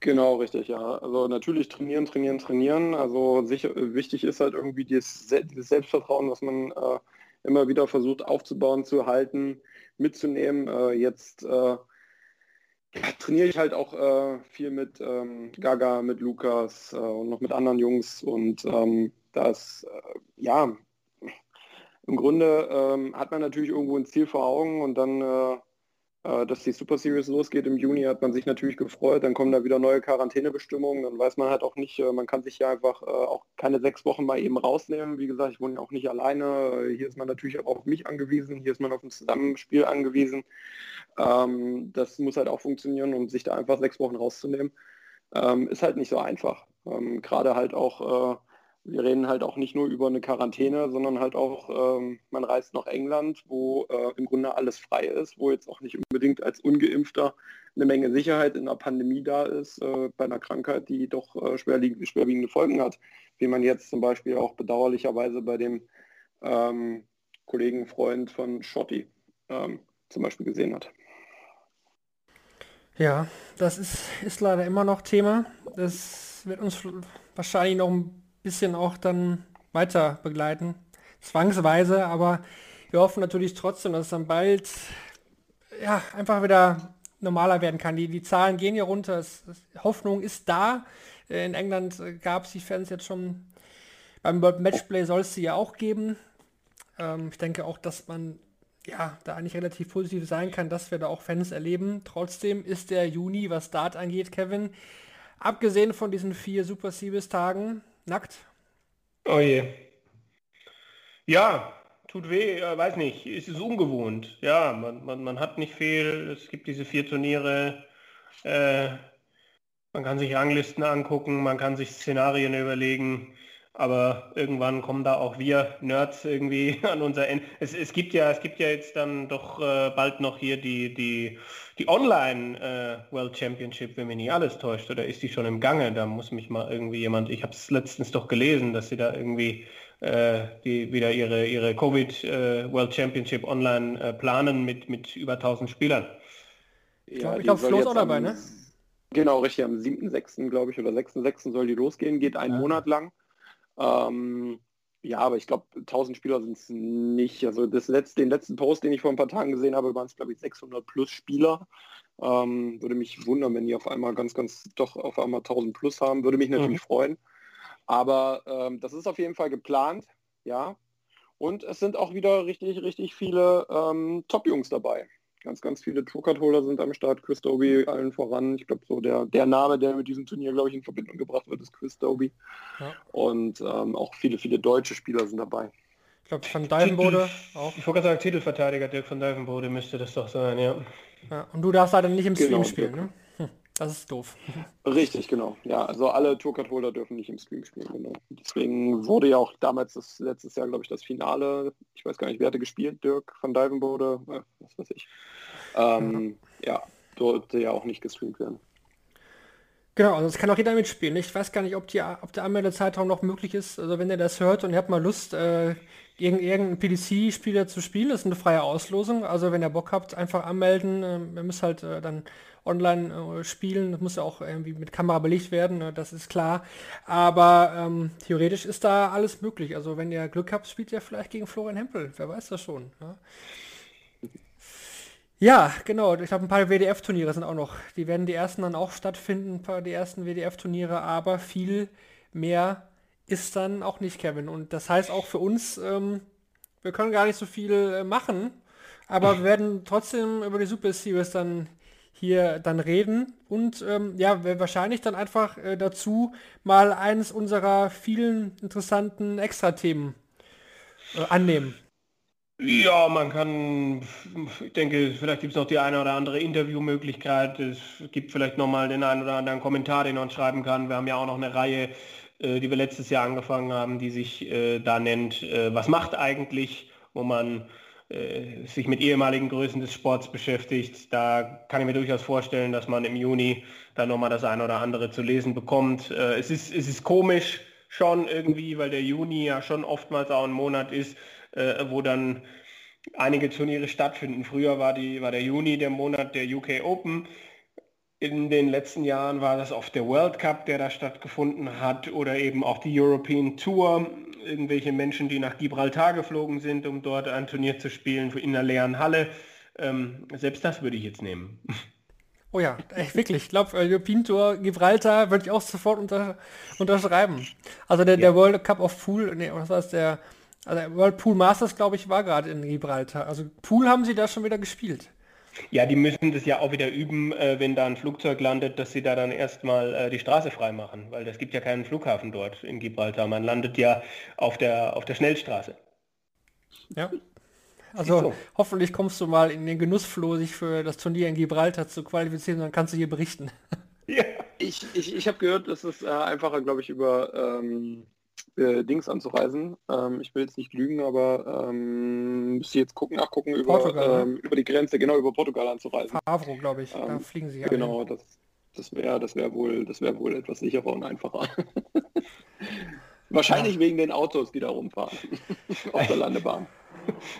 Genau, richtig, ja. Also natürlich trainieren, trainieren, trainieren. Also sicher, wichtig ist halt irgendwie dieses, Selbstvertrauen, was man äh, immer wieder versucht aufzubauen, zu halten, mitzunehmen. Äh, jetzt äh, trainiere ich halt auch äh, viel mit ähm, Gaga, mit Lukas äh, und noch mit anderen Jungs und ähm, das, äh, ja, im Grunde ähm, hat man natürlich irgendwo ein Ziel vor Augen und dann, äh, dass die Super Series losgeht im Juni, hat man sich natürlich gefreut. Dann kommen da wieder neue Quarantänebestimmungen. Dann weiß man halt auch nicht, äh, man kann sich ja einfach äh, auch keine sechs Wochen mal eben rausnehmen. Wie gesagt, ich wohne ja auch nicht alleine. Hier ist man natürlich auch auf mich angewiesen. Hier ist man auf ein Zusammenspiel angewiesen. Ähm, das muss halt auch funktionieren, um sich da einfach sechs Wochen rauszunehmen. Ähm, ist halt nicht so einfach. Ähm, Gerade halt auch äh, wir reden halt auch nicht nur über eine Quarantäne, sondern halt auch, ähm, man reist nach England, wo äh, im Grunde alles frei ist, wo jetzt auch nicht unbedingt als ungeimpfter eine Menge Sicherheit in der Pandemie da ist, äh, bei einer Krankheit, die doch äh, schwerwiegende Folgen hat, wie man jetzt zum Beispiel auch bedauerlicherweise bei dem ähm, Kollegen, Freund von Schotti ähm, zum Beispiel gesehen hat. Ja, das ist, ist leider immer noch Thema. Das wird uns wahrscheinlich noch ein bisschen auch dann weiter begleiten. Zwangsweise, aber wir hoffen natürlich trotzdem, dass es dann bald ja, einfach wieder normaler werden kann. Die, die Zahlen gehen hier runter, es, es, Hoffnung ist da. In England gab es die Fans jetzt schon, beim World Matchplay soll es sie ja auch geben. Ähm, ich denke auch, dass man ja, da eigentlich relativ positiv sein kann, dass wir da auch Fans erleben. Trotzdem ist der Juni, was Start angeht, Kevin, abgesehen von diesen vier Super Series Tagen, Nackt? Oh je. Ja, tut weh, äh, weiß nicht, es ist ungewohnt. Ja, man, man, man hat nicht viel, es gibt diese vier Turniere, äh, man kann sich Ranglisten angucken, man kann sich Szenarien überlegen, aber irgendwann kommen da auch wir Nerds irgendwie an unser Ende. Es, es gibt ja, es gibt ja jetzt dann doch äh, bald noch hier die, die, die Online äh, World Championship, wenn mich nicht alles täuscht, oder ist die schon im Gange? Da muss mich mal irgendwie jemand, ich habe es letztens doch gelesen, dass sie da irgendwie äh, die wieder ihre, ihre Covid äh, World Championship online äh, planen mit, mit über 1000 Spielern. Ich glaube, glaub, Flo ist auch dabei, ne? Genau, richtig, am 7.6. glaube ich, oder 6.6. soll die losgehen, geht einen ja. Monat lang. Ähm, ja, aber ich glaube, 1000 Spieler sind es nicht. Also das letzte, den letzten Post, den ich vor ein paar Tagen gesehen habe, waren es, glaube ich, 600 plus Spieler. Ähm, würde mich wundern, wenn die auf einmal ganz, ganz doch auf einmal 1000 plus haben. Würde mich natürlich mhm. freuen. Aber ähm, das ist auf jeden Fall geplant, ja. Und es sind auch wieder richtig, richtig viele ähm, Top-Jungs dabei ganz, ganz viele Tourcard-Holder sind am Start. Chris Doby allen voran. Ich glaube, so der, der Name, der mit diesem Turnier, glaube ich, in Verbindung gebracht wird, ist Chris Doby. Ja. Und ähm, auch viele, viele deutsche Spieler sind dabei. Ich glaube, von Divenbode auch. Ich wollte sagen, Titelverteidiger Dirk von Divenbode müsste das doch sein, ja. ja. Und du darfst leider nicht im genau, Stream spielen, ne? Das ist doof. Richtig, genau. Ja, also alle Tourcard-Holder dürfen nicht im Stream spielen, genau. Deswegen wurde ja auch damals das letztes Jahr, glaube ich, das Finale, ich weiß gar nicht, wer hatte gespielt, Dirk van Dijvenbode, äh, was weiß ich. Ähm, ja, durfte ja auch nicht gestreamt werden. Genau, also es kann auch jeder mitspielen. Ich weiß gar nicht, ob, die, ob der Anmeldezeitraum noch möglich ist. Also wenn ihr das hört und ihr habt mal Lust, äh, irgendeinen PDC-Spieler zu spielen, das ist eine freie Auslosung. Also wenn ihr Bock habt, einfach anmelden. Ähm, ihr müsst halt äh, dann online äh, spielen. Das muss ja auch irgendwie mit Kamera belegt werden, ne? das ist klar. Aber ähm, theoretisch ist da alles möglich. Also wenn ihr Glück habt, spielt ihr vielleicht gegen Florian Hempel. Wer weiß das schon. Ja? Ja, genau. Ich glaube, ein paar WDF-Turniere sind auch noch. Die werden die ersten dann auch stattfinden, ein paar die ersten WDF-Turniere, aber viel mehr ist dann auch nicht, Kevin. Und das heißt auch für uns, ähm, wir können gar nicht so viel äh, machen, aber wir werden trotzdem über die Super Series dann hier dann reden und ähm, ja, wahrscheinlich dann einfach äh, dazu mal eines unserer vielen interessanten Extra-Themen äh, annehmen. Ja, man kann, ich denke, vielleicht gibt es noch die eine oder andere Interviewmöglichkeit. Es gibt vielleicht nochmal den einen oder anderen Kommentar, den man schreiben kann. Wir haben ja auch noch eine Reihe, äh, die wir letztes Jahr angefangen haben, die sich äh, da nennt, äh, was macht eigentlich, wo man äh, sich mit ehemaligen Größen des Sports beschäftigt. Da kann ich mir durchaus vorstellen, dass man im Juni dann nochmal das eine oder andere zu lesen bekommt. Äh, es, ist, es ist komisch schon irgendwie, weil der Juni ja schon oftmals auch ein Monat ist, äh, wo dann einige Turniere stattfinden. Früher war, die, war der Juni der Monat der UK Open. In den letzten Jahren war das oft der World Cup, der da stattgefunden hat, oder eben auch die European Tour. Irgendwelche Menschen, die nach Gibraltar geflogen sind, um dort ein Turnier zu spielen in einer leeren Halle. Ähm, selbst das würde ich jetzt nehmen. Oh ja, echt, wirklich. Ich glaube, European Tour Gibraltar würde ich auch sofort unter, unterschreiben. Also der, ja. der World Cup of Pool, nee, was war es, der also World Pool Masters, glaube ich, war gerade in Gibraltar. Also Pool haben sie da schon wieder gespielt. Ja, die müssen das ja auch wieder üben, äh, wenn da ein Flugzeug landet, dass sie da dann erstmal äh, die Straße frei machen, weil es gibt ja keinen Flughafen dort in Gibraltar. Man landet ja auf der, auf der Schnellstraße. Ja. Also so. hoffentlich kommst du mal in den Genussfloh, sich für das Turnier in Gibraltar zu qualifizieren, dann kannst du hier berichten. Ja. Ich, ich, ich habe gehört, dass es äh, einfacher, glaube ich, über ähm, äh, Dings anzureisen. Ähm, ich will jetzt nicht lügen, aber ähm, müsste jetzt gucken, nachgucken über, Portugal, ähm, über die Grenze, genau über Portugal anzureisen. Favro, glaube ich. da ähm, fliegen sie ja. Genau, das, das wäre das wär wohl, das wär wohl etwas sicherer und einfacher. Wahrscheinlich ja. wegen den Autos, die da rumfahren auf der Landebahn.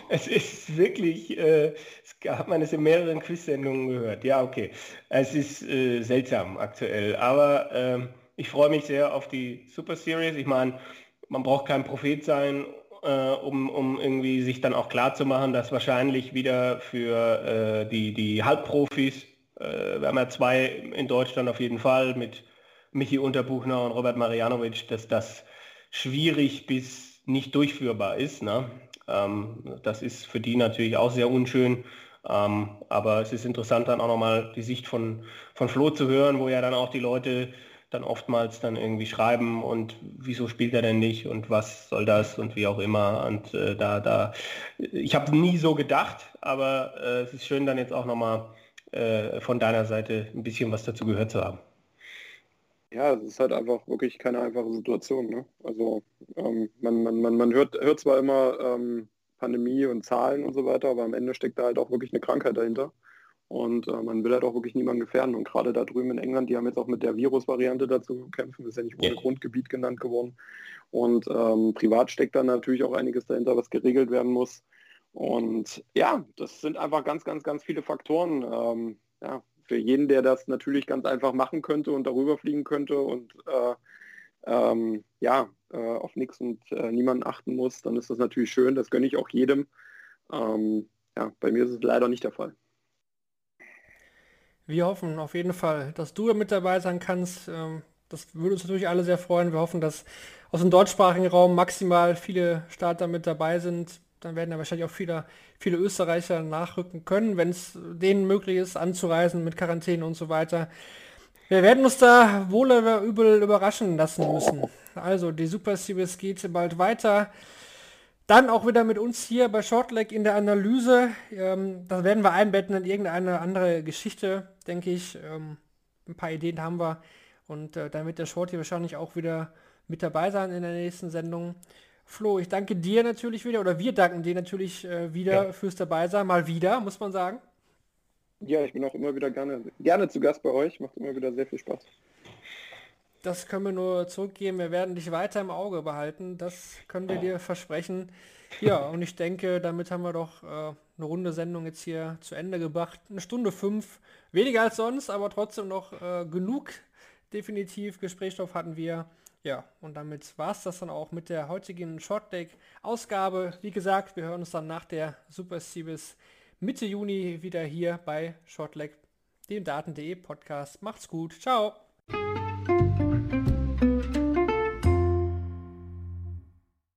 Es ist wirklich, äh, es gab man es in mehreren Quiz-Sendungen gehört. Ja, okay. Es ist äh, seltsam aktuell, aber äh, ich freue mich sehr auf die Super Series. Ich meine, man braucht kein Prophet sein, äh, um, um irgendwie sich dann auch klar zu machen, dass wahrscheinlich wieder für äh, die, die Halbprofis, äh, wir haben ja zwei in Deutschland auf jeden Fall mit Michi Unterbuchner und Robert Marianovic, dass das schwierig bis nicht durchführbar ist. Ne? Ähm, das ist für die natürlich auch sehr unschön. Ähm, aber es ist interessant dann auch nochmal die Sicht von, von Flo zu hören, wo ja dann auch die Leute dann oftmals dann irgendwie schreiben und wieso spielt er denn nicht und was soll das und wie auch immer. Und äh, da, da, ich habe nie so gedacht, aber äh, es ist schön dann jetzt auch nochmal äh, von deiner Seite ein bisschen was dazu gehört zu haben. Ja, es ist halt einfach wirklich keine einfache Situation. Ne? Also ähm, man, man, man, man hört, hört zwar immer ähm, Pandemie und Zahlen und so weiter, aber am Ende steckt da halt auch wirklich eine Krankheit dahinter. Und äh, man will halt auch wirklich niemanden gefährden. Und gerade da drüben in England, die haben jetzt auch mit der Virusvariante dazu kämpfen, ist ja nicht ohne ja. Grundgebiet genannt geworden. Und ähm, privat steckt dann natürlich auch einiges dahinter, was geregelt werden muss. Und ja, das sind einfach ganz, ganz, ganz viele Faktoren. Ähm, ja, für jeden, der das natürlich ganz einfach machen könnte und darüber fliegen könnte und äh, ähm, ja, äh, auf nichts und äh, niemanden achten muss, dann ist das natürlich schön. Das gönne ich auch jedem. Ähm, ja, bei mir ist es leider nicht der Fall. Wir hoffen auf jeden Fall, dass du mit dabei sein kannst. Ähm, das würde uns natürlich alle sehr freuen. Wir hoffen, dass aus dem deutschsprachigen Raum maximal viele Starter mit dabei sind. Dann werden ja wahrscheinlich auch viele, viele Österreicher nachrücken können, wenn es denen möglich ist, anzureisen mit Quarantäne und so weiter. Wir werden uns da wohl oder übel überraschen lassen müssen. Also die Super Series geht bald weiter. Dann auch wieder mit uns hier bei Shortleg in der Analyse. Ähm, das werden wir einbetten in irgendeine andere Geschichte, denke ich. Ähm, ein paar Ideen haben wir. Und äh, dann wird der Short hier wahrscheinlich auch wieder mit dabei sein in der nächsten Sendung. Flo, ich danke dir natürlich wieder, oder wir danken dir natürlich äh, wieder ja. fürs Dabeisein. Mal wieder, muss man sagen. Ja, ich bin auch immer wieder gerne, gerne zu Gast bei euch. Macht immer wieder sehr viel Spaß. Das können wir nur zurückgeben. Wir werden dich weiter im Auge behalten. Das können wir dir versprechen. Ja, und ich denke, damit haben wir doch äh, eine runde Sendung jetzt hier zu Ende gebracht. Eine Stunde fünf. Weniger als sonst, aber trotzdem noch äh, genug. Definitiv Gesprächsstoff hatten wir. Ja, und damit war es das dann auch mit der heutigen Short Deck Ausgabe. Wie gesagt, wir hören uns dann nach der Super Series Mitte Juni wieder hier bei Shortleg, dem Daten.de Podcast. Macht's gut. Ciao.